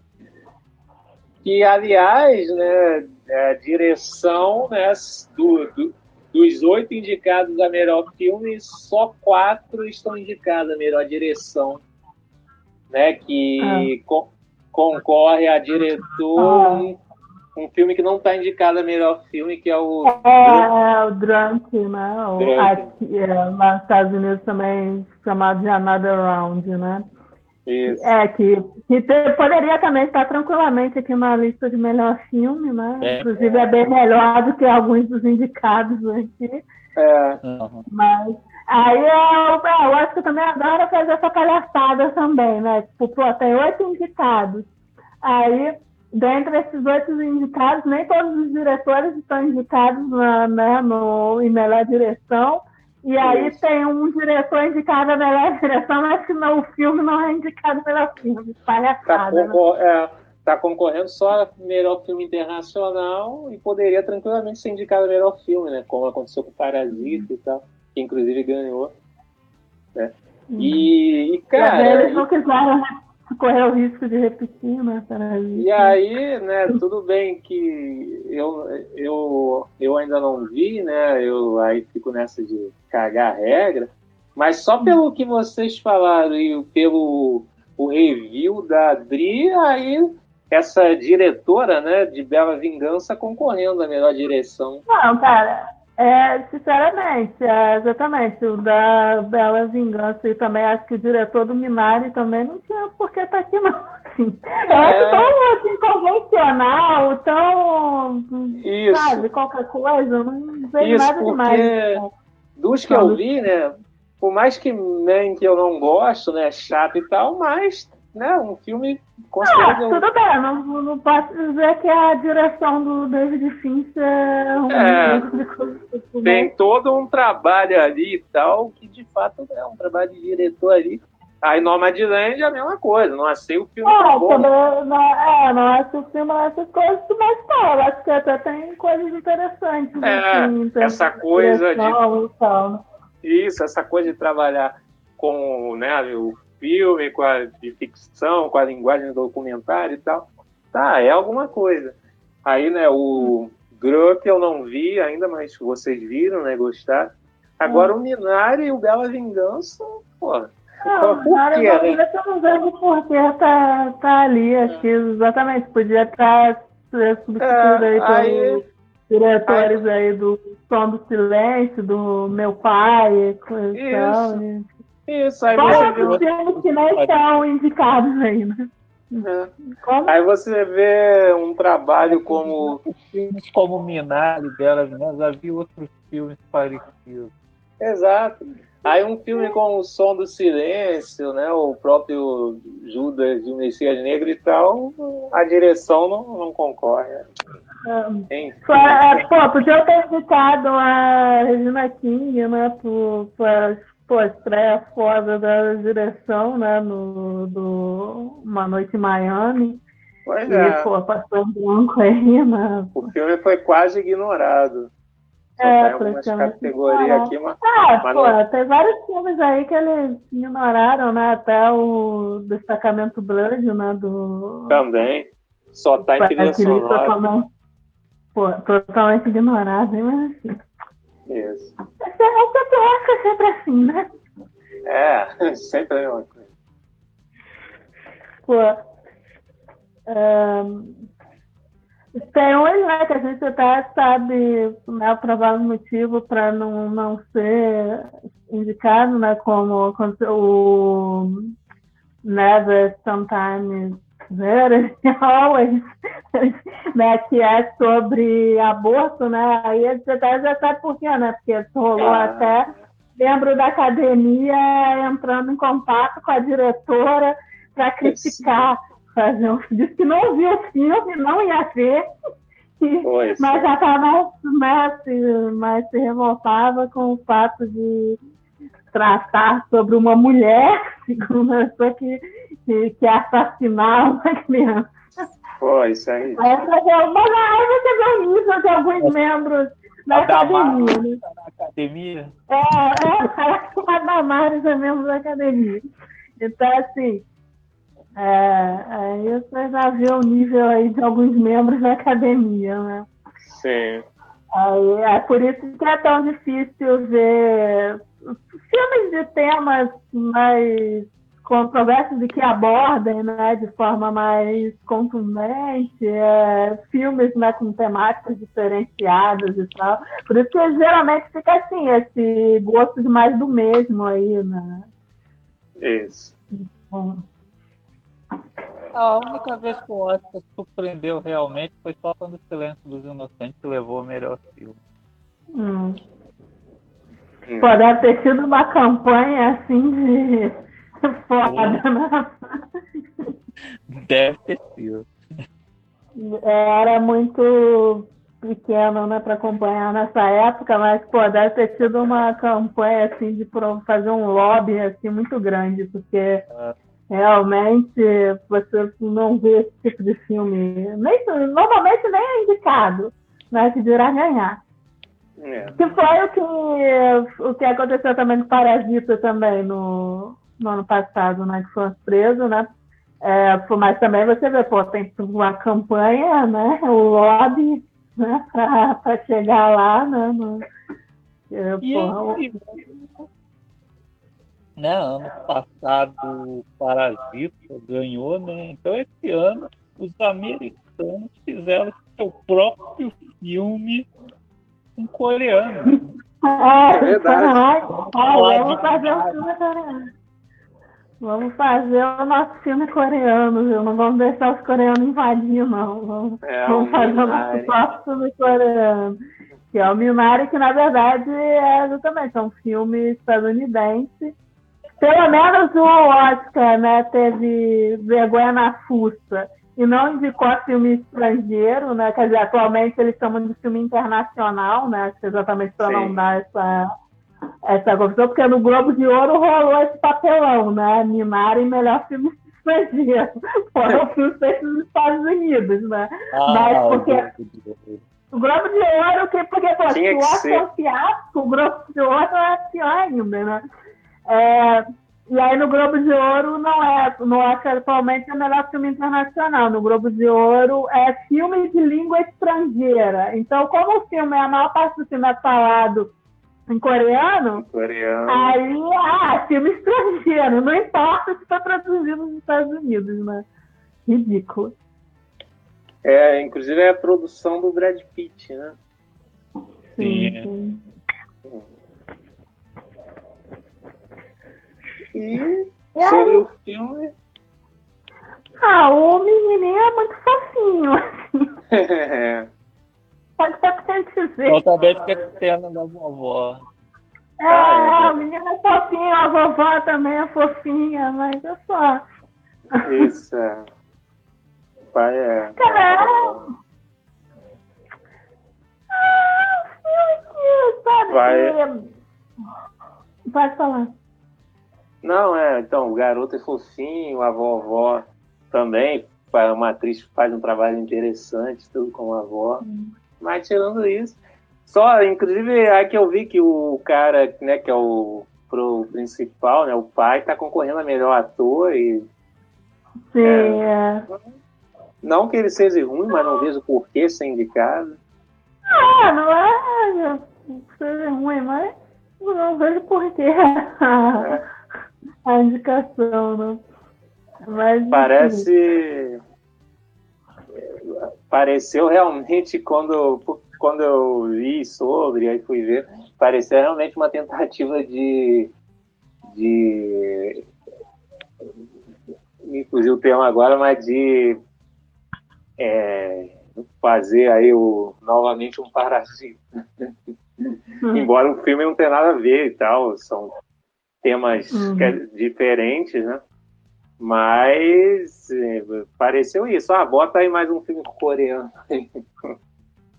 Que, aliás, né, a direção né, do, do- dos oito indicados a melhor filme, só quatro estão indicados a melhor direção. Né, que co- concorre a diretor um, um filme que não está indicado a melhor filme, que é o É, é o Drunk, né? O, Drunk. aqui, é, nos Estados Unidos também chamado de Another Round, né? Isso. É, que, que te- poderia também estar tranquilamente aqui na lista de melhor filme, né? É. Inclusive é bem melhor do que alguns dos indicados aqui. É. Mas aí eu, é, eu acho que eu também adoro fazer essa palhaçada também, né? Tipo, pô, tem oito indicados. Aí, dentre esses oito indicados, nem todos os diretores estão indicados na, né, no, em melhor direção. E aí Isso. tem um diretor indicado a melhor direção, mas que não, o filme não é indicado melhor filme. Tá, Palhaçada, né? é, tá concorrendo só a melhor filme internacional e poderia tranquilamente ser indicado a melhor filme, né? Como aconteceu com Parasita e tal, que inclusive ganhou. Né? E, e, cara, eles não quiseram correr o risco de repetir, né? Parasita. e aí, né, tudo bem que eu, eu, eu ainda não vi, né? Eu aí fico nessa de cagar a regra, mas só pelo que vocês falaram e pelo o review da Adri, aí essa diretora, né, de Bela Vingança concorrendo à melhor direção. Não, cara, É, sinceramente, é, exatamente. O da Bela Vingança e também acho que o diretor do Minari também não tinha por que estar tá aqui, não. Assim. Eu acho é. tão assim, convencional, tão. Isso. Sabe, qualquer coisa, não vejo Isso, nada demais. Né? Dos que eu vi, né? Por mais que, né, que eu não gosto, né? Chato e tal, mas né, um filme considerado. Ah, tudo bem, não, não posso dizer que a direção do David Fincher é um é, Tem todo um trabalho ali e tal, que de fato é um trabalho de diretor ali. Aí Nomadland é a mesma coisa, não achei o filme é, bom. não, é, não acho o filme essas coisas, mas pô, eu acho que até tem coisas interessantes. É, assim, essa coisa de. Tal? Isso, essa coisa de trabalhar com né, o filme, com a de ficção, com a linguagem do documentário e tal. Tá, é alguma coisa. Aí, né, o Grupp eu não vi ainda, mas vocês viram, né, gostaram. Agora hum. o Minari e o Bela Vingança, pô. Não, por quê, né? eu não vejo porque tá, tá ali, aqui, exatamente. Podia estar substituído é, aí pelos diretores aí, aí do Som do Silêncio, do Meu Pai, coisa e tal. Né? Isso, aí você vê. filmes que não estão indicados ainda. É. Aí você vê um trabalho como. Filmes como Minari, né? já vi outros filmes parecidos. Exato. Aí um filme com o Som do Silêncio, né? O próprio Judas de Messias Negro e tal, a direção não, não concorre. É. É, pô, podia ter indicado a Regina King, né? Por, por pô, estreia foda da direção, né? No, do Uma Noite em Miami. Pois e, é. pô, passou branco aí, né? O filme foi quase ignorado. Só é, tem algumas categorias aqui, mas. Ah, mas pô, não... tem vários filmes aí que eles ignoraram, né? Até o Destacamento Blood, né? Do... Também. Só tá em trilha sonora. Totalmente, pô, totalmente ignorado, hein? Mas assim. Isso. Essa é, é sempre assim, né? É, sempre é uma coisa. Pô, um, tem uns, né, que a gente até sabe né, o provável motivo para não, não ser indicado, né, como, como o Never Sometimes Very Always, né, que é sobre aborto, né? Aí gente até já sabe por quê, né? Porque rolou ah. até membro da academia entrando em contato com a diretora para criticar. Fazer um, disse que não viu o filme, não ia ver, mas já estava mais, mais se revoltava com o fato de tratar sobre uma mulher, segundo a pessoa que que, que assassinar uma criança. Pô, isso aí. Aí você vê o nível de alguns membros da academia. Né? Na academia? É, é, a Damares é membro da academia. Então, assim, é, aí você já vê o nível aí de alguns membros da academia, né? Sim. Aí, é por isso que é tão difícil ver filmes de temas mais controversas e que abordem né, de forma mais contundente, é, filmes né, com temáticas diferenciadas e tal. Por isso que geralmente fica assim, esse gosto de mais do mesmo aí, né? Isso. Bom. A única vez que o Oscar surpreendeu realmente foi só quando o Silêncio dos Inocentes levou o melhor filme. Hum. Hum. Pô, deve ter sido uma campanha assim de Foda, né? Deve ter sido. É, era muito pequeno, né, para acompanhar nessa época, mas pô, deve ter tido uma campanha assim de fazer um lobby assim muito grande, porque é. realmente você não vê esse tipo de filme, nem, normalmente nem é indicado, né, que dirá ganhar. É. Que foi o que, o que aconteceu também com Parasita também no, no ano passado, né, que foi preso, né? É, mas também você vê, pô, tem uma campanha, né? O lobby, né, para chegar lá, né? No, é, e porra, né, ano passado o Parasita ganhou, né? Então esse ano os americanos fizeram seu próprio filme um coreano. É, É verdade. vamos fazer um filme coreano. Vamos fazer o nosso filme coreano, viu? Não vamos deixar os coreanos invadir, não. Vamos, É, vamos fazer o nosso próprio filme coreano. Que é o Minari, que na verdade é exatamente é um filme estadunidense. Pelo menos o Oscar né, teve vergonha na fuça e não indicou filme estrangeiro, né? Quer dizer, atualmente eles chamam de filme internacional, né? Que exatamente para não dar essa, essa confusão, porque no Globo de Ouro rolou esse papelão, né? Minari melhor filme estrangeiro. Foram filmes feitos nos Estados Unidos, né? Mas Ah, porque- o- Globo de Ouro, que, porque pô, se o Oscar é um fiasco, o Globo de Ouro é pior ainda, né? É, e aí no Globo de Ouro não é, no Oscar atualmente é o melhor filme internacional. No Globo de Ouro é filme de língua estrangeira. Então, como o filme, a maior parte do filme é falado em coreano, Coreano. aí, ah, filme estrangeiro, não importa se está traduzido nos Estados Unidos, né? Ridículo. É, inclusive é a produção do Brad Pitt, né? Sim. sim. E E sobre o filme. Ah, o menininho é muito fofinho, assim. Pode ser o que tem que dizer. Totalmente que é cena da vovó. É, Ah, é. o menino é fofinho, a vovó também é fofinha, mas é só. Isso. é. Pai é. Caramba! Ah, filme que, sabe? Vai. Pode falar. Não, é, então, o garoto é fofinho, a vovó também, é uma atriz que faz um trabalho interessante, tudo com a avó. Mas tirando isso, só, inclusive, aí que eu vi que o cara, né, que é o pro principal, né, o pai, tá concorrendo a melhor ator e Sim, é. não que ele seja ruim, mas não vejo por que ser indicado. Ah, não é não seja ruim, mas não vejo por que a, a indicação, não. Mas, enfim. Parece. Pareceu realmente quando, quando eu li sobre, aí fui ver, pareceu realmente uma tentativa de. de me fugiu o termo agora, mas de é, fazer aí o, novamente um parasita. Embora o filme não tenha nada a ver e tal, são temas Uhum. é diferentes, né? Mas é, pareceu isso. Ah, bota aí mais um filme coreano.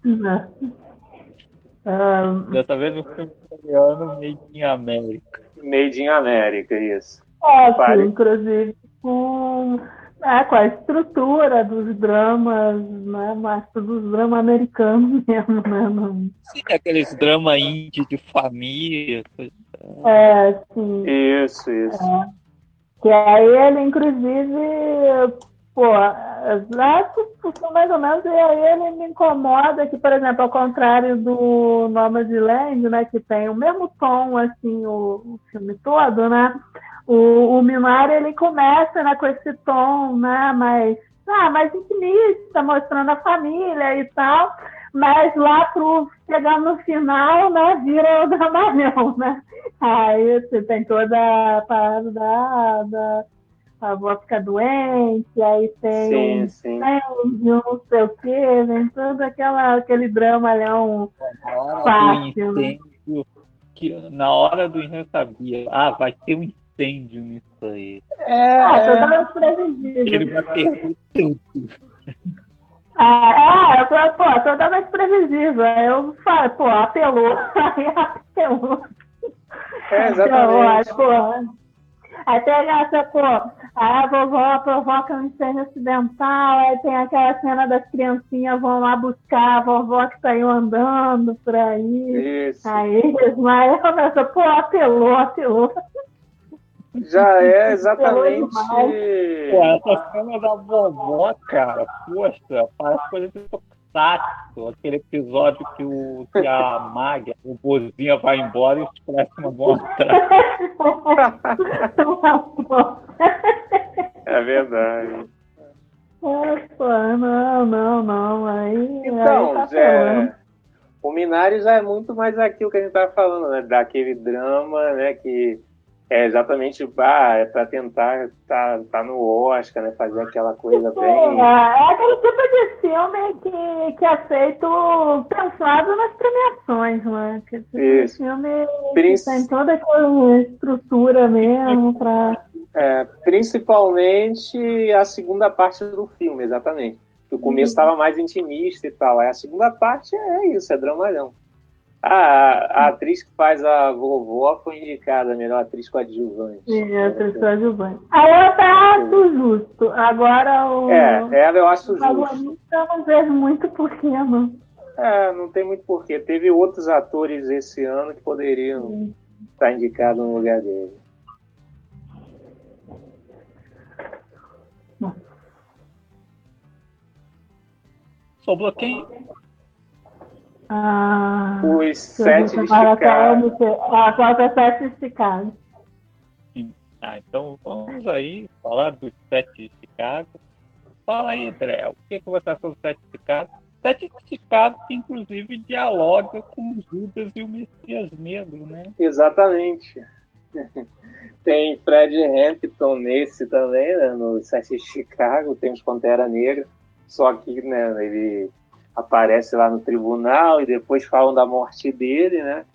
Né? Ah, Dessa vez um filme coreano made in América. Made in America, isso. É, Pare. sim, inclusive com, é, com a estrutura dos dramas, né? Mas dos dramas americanos mesmo, né? Não, Sim, aqueles drama indie de família. coisa- é, sim. Isso, isso. Que aí ele, inclusive, pô, lá funciona mais ou menos, e aí ele me incomoda que, por exemplo, ao contrário do Nomadland, né, que tem o mesmo tom, assim, o, o filme todo, né, o, o ele começa, né, com esse tom, né, mais, ah, mais intimista, mostrando a família e tal, mas lá pro, chegando no final, né, vira o dramalhão, né, Aí você tem toda a parada da, da a avó fica doente, aí tem Sim, incêndio, não sei o quê, vem todo aquela, aquele dramalhão. Hora Fácil, né? incêndio, que, na hora do incêndio eu sabia, ah, vai ter um incêndio nisso aí. Ah, É, totalmente previsível. ele vai perder tudo. Ah, é, eu tô, pô, totalmente previsível. Aí eu falo, pô, apelou, aí apelou. É, Então, exatamente. pô, aí tem essa, pô, a vovó provoca um incêndio acidental, aí tem aquela cena das criancinhas vão lá buscar a vovó que saiu andando por aí. Isso. Aí Ismael começa, pô, apelou, apelou. Já é exatamente. Pô, essa cena da vovó, cara, poxa, parece coisa de Tokusatsu, aquele episódio que, o, que a Maga, o Bozinha vai embora e os próximos vão atrás. É verdade. Pô, não, não, não. Aí, aí Então, tá é, apelando. O Minari já é muito mais aquilo que a gente estava falando, né? Daquele drama, né? Que é exatamente ah, é para tentar tá, tá no Oscar, né? Fazer aquela coisa bem. É, é aquele tipo de filme que, que é feito pensado nas premiações, né? Que tipo Isso. filme Princ... tem toda aquela estrutura mesmo para. É, principalmente a segunda parte do filme, exatamente. O começo estava uhum. mais intimista e tal. Aí a segunda parte é isso, é dramalhão. A, a atriz que faz a vovó foi indicada a melhor atriz coadjuvante. Sim, a atriz coadjuvante. A outra eu acho justo. Agora o. É, ela eu acho justo. Eu não vejo muito porquê, não. É, não tem muito porquê. Teve outros atores esse ano que poderiam Sim. estar indicados no lugar dele. Sobrou quem? Ah, Os sete de Chicago. A quarta sete de Chicago. Ah, então vamos aí falar dos sete de Chicago. Fala aí, André, o que, que você achou dos sete de Chicago? Sete de Chicago que inclusive dialoga com Judas e o Messias Negro, né? Exatamente. Tem Fred Hampton nesse também, né, no Sete de Chicago, tem os Pantera Negra, só que né, ele aparece lá no tribunal e depois falam da morte dele, né?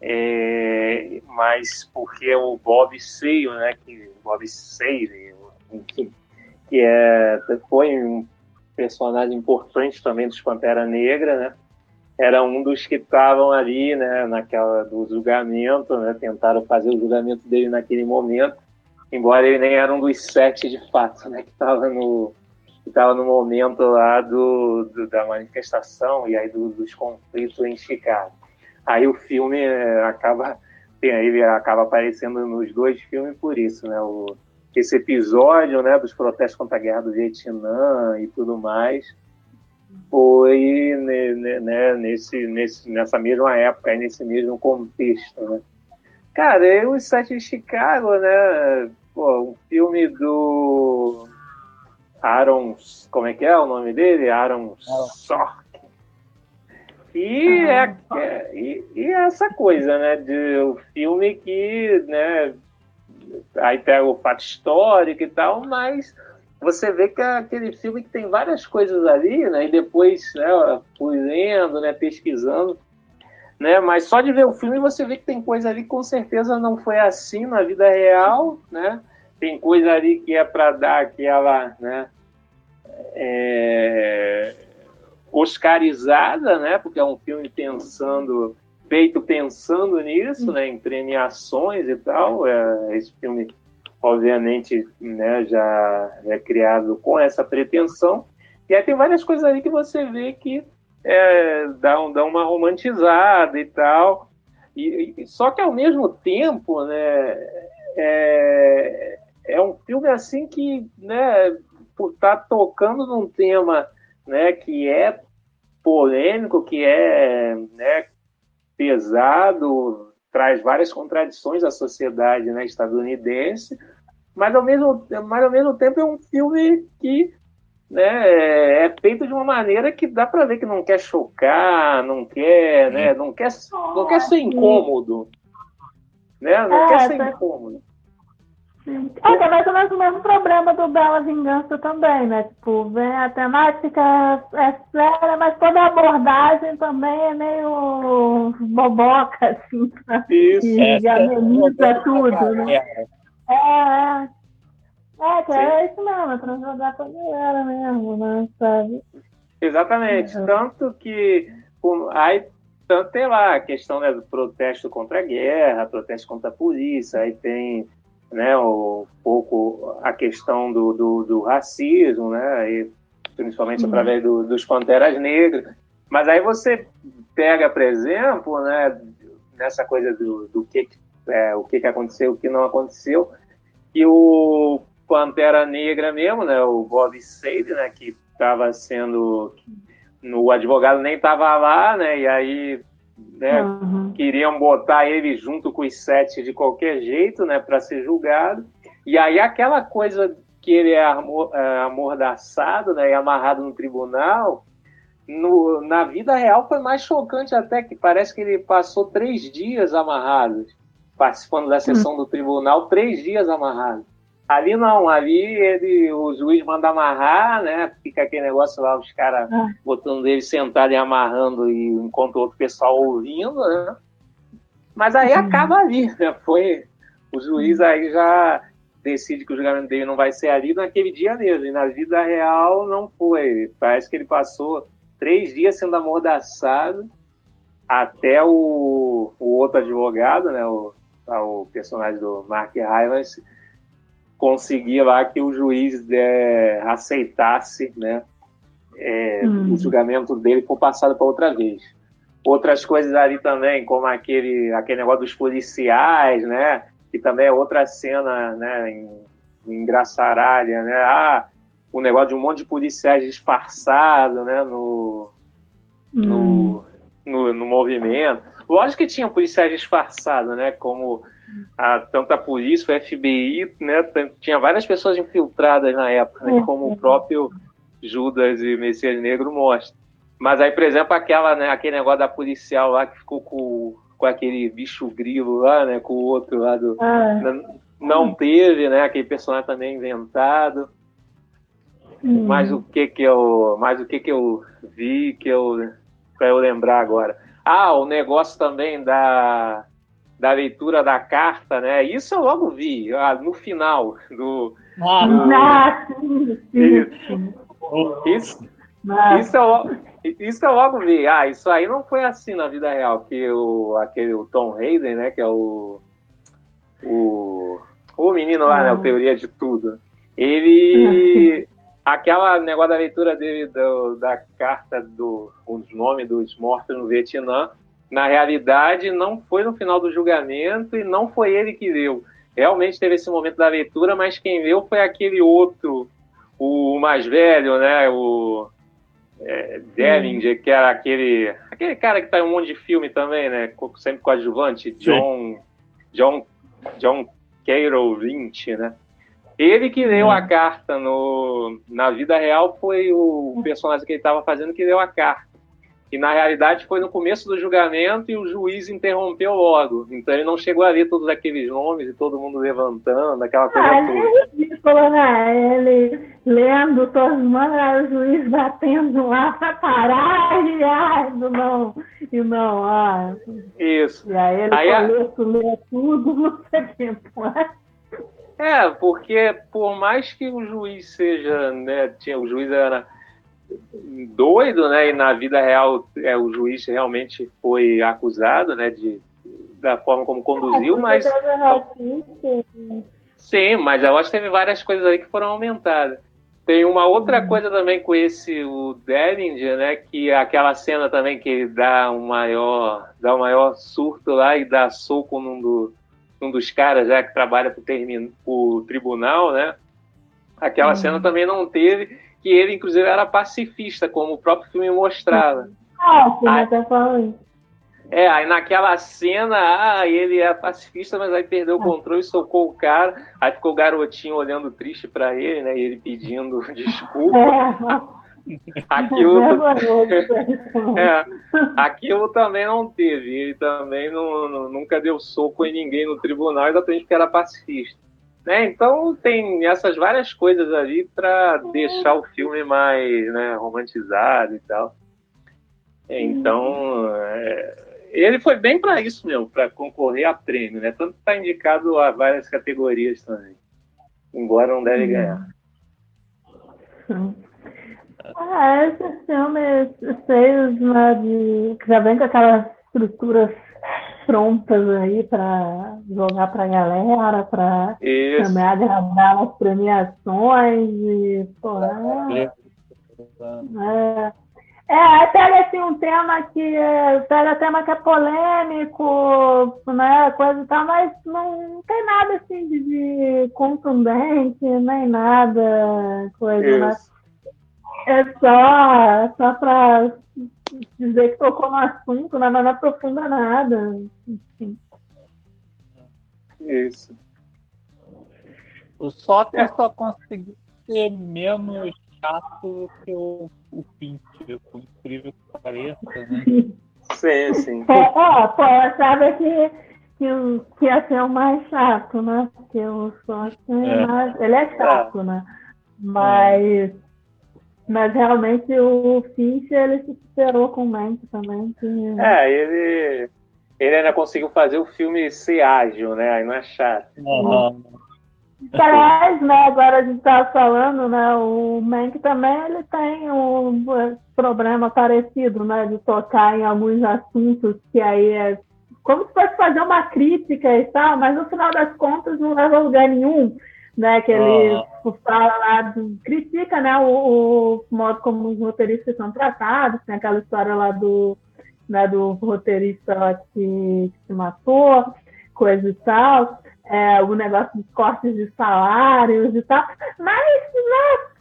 É, mas porque o Bob Seio, né? Que Bob Seio, enfim, que é foi um personagem importante também dos Pantera Negra, né? Era um dos que estavam ali, né? Naquela do julgamento, né? Tentaram fazer o julgamento dele naquele momento, embora ele nem era um dos sete de fato, né? Que estava no que estava no momento lá do, do, da manifestação e aí do, dos conflitos em Chicago. Aí o filme é, acaba ele acaba aparecendo nos dois filmes por isso, né? O, esse episódio, né, dos protestos contra a guerra do Vietnã e tudo mais, foi né, né, nesse, nesse, nessa mesma época, nesse mesmo contexto, né? Cara, o Sete de Chicago, né? Pô, um filme do Aaron, como é que é o nome dele? Aaron Sorkin. E, é, é, e, e, essa coisa, né? De o um filme que, né? Aí pega o fato histórico e tal, mas você vê que é aquele filme que tem várias coisas ali, né? E depois, né? Fui lendo, né? Pesquisando, né? Mas só de ver o filme você vê que tem coisa ali que com certeza não foi assim na vida real, né? Tem coisa ali que é para dar aquela, né, é, oscarizada, né, porque é um filme pensando, feito pensando nisso, né, em premiações e tal. É, esse filme, obviamente, né, já é criado com essa pretensão. E aí tem várias coisas ali que você vê que é, dá, dá uma romantizada e tal. E, e, só que ao mesmo tempo, né, é, é um filme assim que, né, por estar tá tocando num tema, né, que é polêmico, que é, né, pesado, traz várias contradições à sociedade, né, estadunidense, mas ao mesmo, mas ao mesmo tempo é um filme que né, é feito de uma maneira que dá para ver que não quer chocar, não quer, né, não quer, não quer ser incômodo, né, não é, quer ser tá. incômodo. É, que é mais ou menos o mesmo problema do Bela Vingança também, né? Tipo, vem a temática é séria, mas toda a abordagem também é meio boboca, assim. Isso. E é, ameniza é, tudo, né? É, é. É, que é isso mesmo, é pra jogar pra galera mesmo, né? Sabe? Exatamente. Uhum. Tanto que aí tanto tem lá a questão né, do protesto contra a guerra, protesto contra a polícia, aí tem né, um pouco a questão do, do, do racismo, né, e principalmente uhum. através do, dos Panteras Negras. Mas aí você pega, por exemplo, né, nessa coisa do, do que, é, o que, que aconteceu, o que não aconteceu, e o Pantera Negra mesmo, né, o Bob Sade, né, que estava sendo no advogado nem estava lá, né, e aí né? Uhum. Queriam botar ele junto com os sete de qualquer jeito, né, para ser julgado. E aí aquela coisa que ele é, é amordaçado, né, e amarrado no tribunal, no, na vida real foi mais chocante até, que parece que ele passou três dias amarrado, participando da sessão do tribunal, três dias amarrado. Ali não, ali ele, o juiz manda amarrar, né? Fica aquele negócio lá, os caras ah. botando ele sentado e amarrando, e enquanto o outro pessoal ouvindo, né? Mas aí acaba ali, né? Foi. O juiz aí já decide que o julgamento dele não vai ser ali naquele dia mesmo. E na vida real não foi. Parece que ele passou três dias sendo amordaçado até o, o outro advogado, né? O, o personagem do Mark Rylance conseguir lá que o juiz é, aceitasse, né? É, hum. O julgamento dele for passado para outra vez outras coisas ali também, como aquele, aquele negócio dos policiais, né? Que também é outra cena, né? Em, em Graçaralha, né? Ah, o negócio de um monte de policiais disfarçados, né? No, hum. no, no, no, movimento. Lógico que tinha policiais disfarçados, né? Como a, tanto a polícia, o FBI, né? Tinha várias pessoas infiltradas na época, né? Como o próprio Judas e Messias Negro mostra. Mas aí, por exemplo, aquela, né, aquele negócio da policial lá que ficou com, com aquele bicho grilo lá, né? Com o outro lá do. Ah. Não, não teve, né? Aquele personagem também inventado. Hum. Mas o que que eu. Mas o que que eu vi que eu. para eu lembrar agora. Ah, o negócio também da. Da leitura da carta, né? Isso eu logo vi, ah, no final do. Ah, do... Ah, isso, isso, isso eu, isso eu logo vi. Ah, isso aí não foi assim na vida real, que o, aquele, o Tom Hayden, né, que é o, o, o menino lá, né, o Teoria de Tudo, ele, aquela negócio da leitura dele do, da carta do, os nomes dos mortos no Vietnã, na realidade não foi no final do julgamento e não foi ele que leu. Realmente teve esse momento da leitura, mas quem leu foi aquele outro, o mais velho, né, o é, Dellinger, que era aquele, aquele cara que tá em um monte de filme também, né? Sempre coadjuvante, John, John, John Carroll Lynch, né? Ele que leu a carta no, na vida real foi o personagem que ele estava fazendo que leu a carta. E na realidade foi no começo do julgamento e o juiz interrompeu logo. Então ele não chegou a ler todos aqueles nomes e todo mundo levantando, aquela coisa ah, toda. É ridículo, né? Ele lendo todos os nomes, o juiz batendo lá para parar e ai, não, e não, ah. Isso. E aí ele aí, começou a ler tudo, não sei o que. É, porque por mais que o juiz seja, né, tinha, o juiz era doido, né? E na vida real é, o juiz realmente foi acusado, né? De, da forma como conduziu, mas. Sim, mas eu acho que teve várias coisas aí que foram aumentadas. Tem uma outra uhum. coisa também com esse, o Dellinger, né? Que é aquela cena também que ele dá um maior, dá um maior surto lá e dá soco num, do, num dos caras já que trabalha termino, pro tribunal, né? Aquela uhum. cena também não teve que ele, inclusive, era pacifista, como o próprio filme mostrava. Ah, sim, aí, até falando. É, aí naquela cena, ah, ele é pacifista, mas aí perdeu o é. controle e socou o cara. Aí ficou o garotinho olhando triste para ele, né? E ele pedindo desculpa. É. Aquilo, é, aquilo também não teve. Ele também não, não, nunca deu soco em ninguém no tribunal, exatamente porque era pacifista. Né? Então tem essas várias coisas ali para deixar o filme mais né, romantizado e tal. Então é, ele foi bem para isso mesmo, para concorrer a prêmio, né? Tanto está indicado a várias categorias também, embora não deve ganhar. Ah, esses filmes cheios né, de já vem com aquelas estruturas prontas aí para jogar para a galera, para também agradar as premiações e pô, é, é, é, pega assim um tema que pega tema que é polêmico, né, coisa e tal, mas não tem nada assim de, de contundente, nem nada, coisa, né? É só, só para dizer que tocou no assunto, né, mas não aprofunda nada. Enfim. Isso. O Soter só conseguiu ser menos chato que o, o Fincher, por incrível que pareça, né? Sim, sim. É, ó, pô, eu achava que, que, o- que ia ser o mais chato, né? Porque o Schwarzenegger É. é mais- ele é chato, né? Mas, mas realmente o Fincher ele se superou com o Mank também. Que... É, ele, ele ainda conseguiu fazer o filme ser ágil, né? Aí não é chato. Aham. Aliás, né, agora a gente estava falando, né, o Mank também ele tem um problema parecido, né, de tocar em alguns assuntos que aí é como se fosse fazer uma crítica e tal, mas no final das contas não leva a lugar nenhum, né, que ele Ah. fala lá, critica, né, o, o modo como os roteiristas são tratados, tem aquela história lá do, né, do roteirista lá que, se matou, coisa e tal, é, o negócio dos cortes de salários e tal, mas né,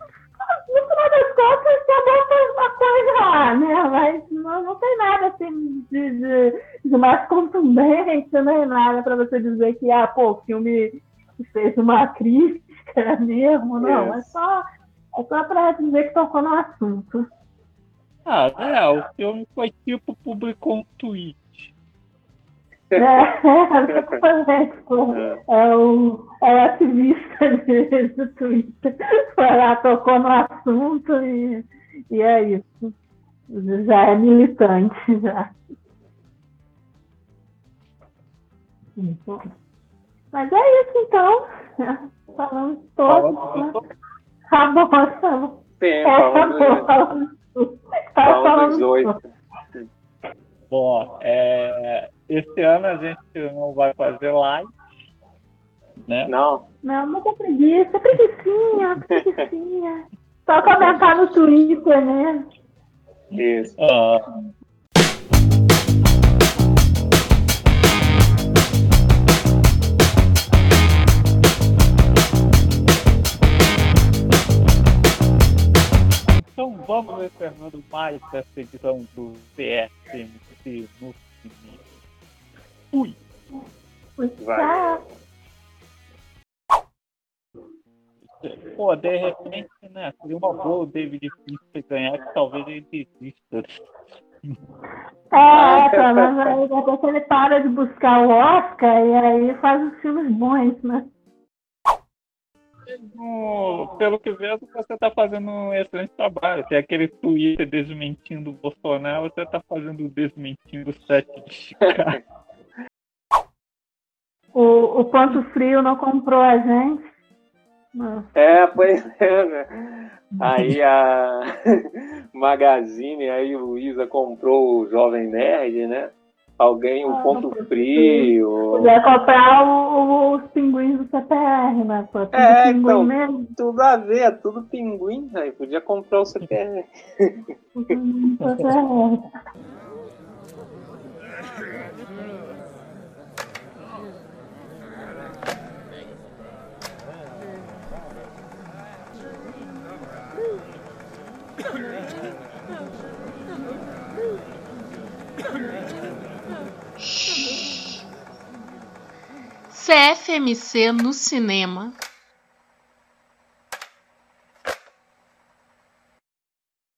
no final das contas acabou foi uma coisa lá, né? Mas não, não tem nada assim de, de, de mais contundente, nem nada para você dizer que ah, pô, o filme fez uma crítica mesmo, não, é só, é só para dizer que tocou no assunto. Ah, é, o filme foi tipo, publicou um tweet. É, exatamente, pô. é o, é o ativista do Twitter. Foi lá, tocou no assunto e, e é isso. Já é militante, já. Então, Mas é isso, então. Falamos todos. né? Tá bom, tá bom. Sim, É, tá falamos. Tá dos oito. tudo. Bom, é, esse ano a gente não vai fazer live, né? Não, Não, muita preguiça, preguiçinha, preguiçinha. Só comentar no Twitter, né? isso. Ah, Então vamos encerrando mais essa edição do CSMC no cinema. Fui! Vai. Pô, de repente, né? Seria uma boa o David Fincher ganhar, que talvez ele desista. É, pelo menos aí depois ele para de buscar o Oscar e aí faz os filmes bons, né? No- pelo que vejo, você está fazendo um excelente trabalho. Tem aquele Twitter desmentindo o Bolsonaro, você está fazendo o desmentindo o set de Chicago. O, o Ponto Frio não comprou a gente. Não. É, pois é, né? Aí a Magazine, aí o Isa comprou o Jovem Nerd, né? Alguém, um Ah, ponto frio. Podia comprar o- o- os pinguins do CPR, né? Pô, tudo É, pinguim então. mesmo. Tudo a ver, é tudo pinguim, aí podia comprar o CPR. do CPR. CFMC no cinema.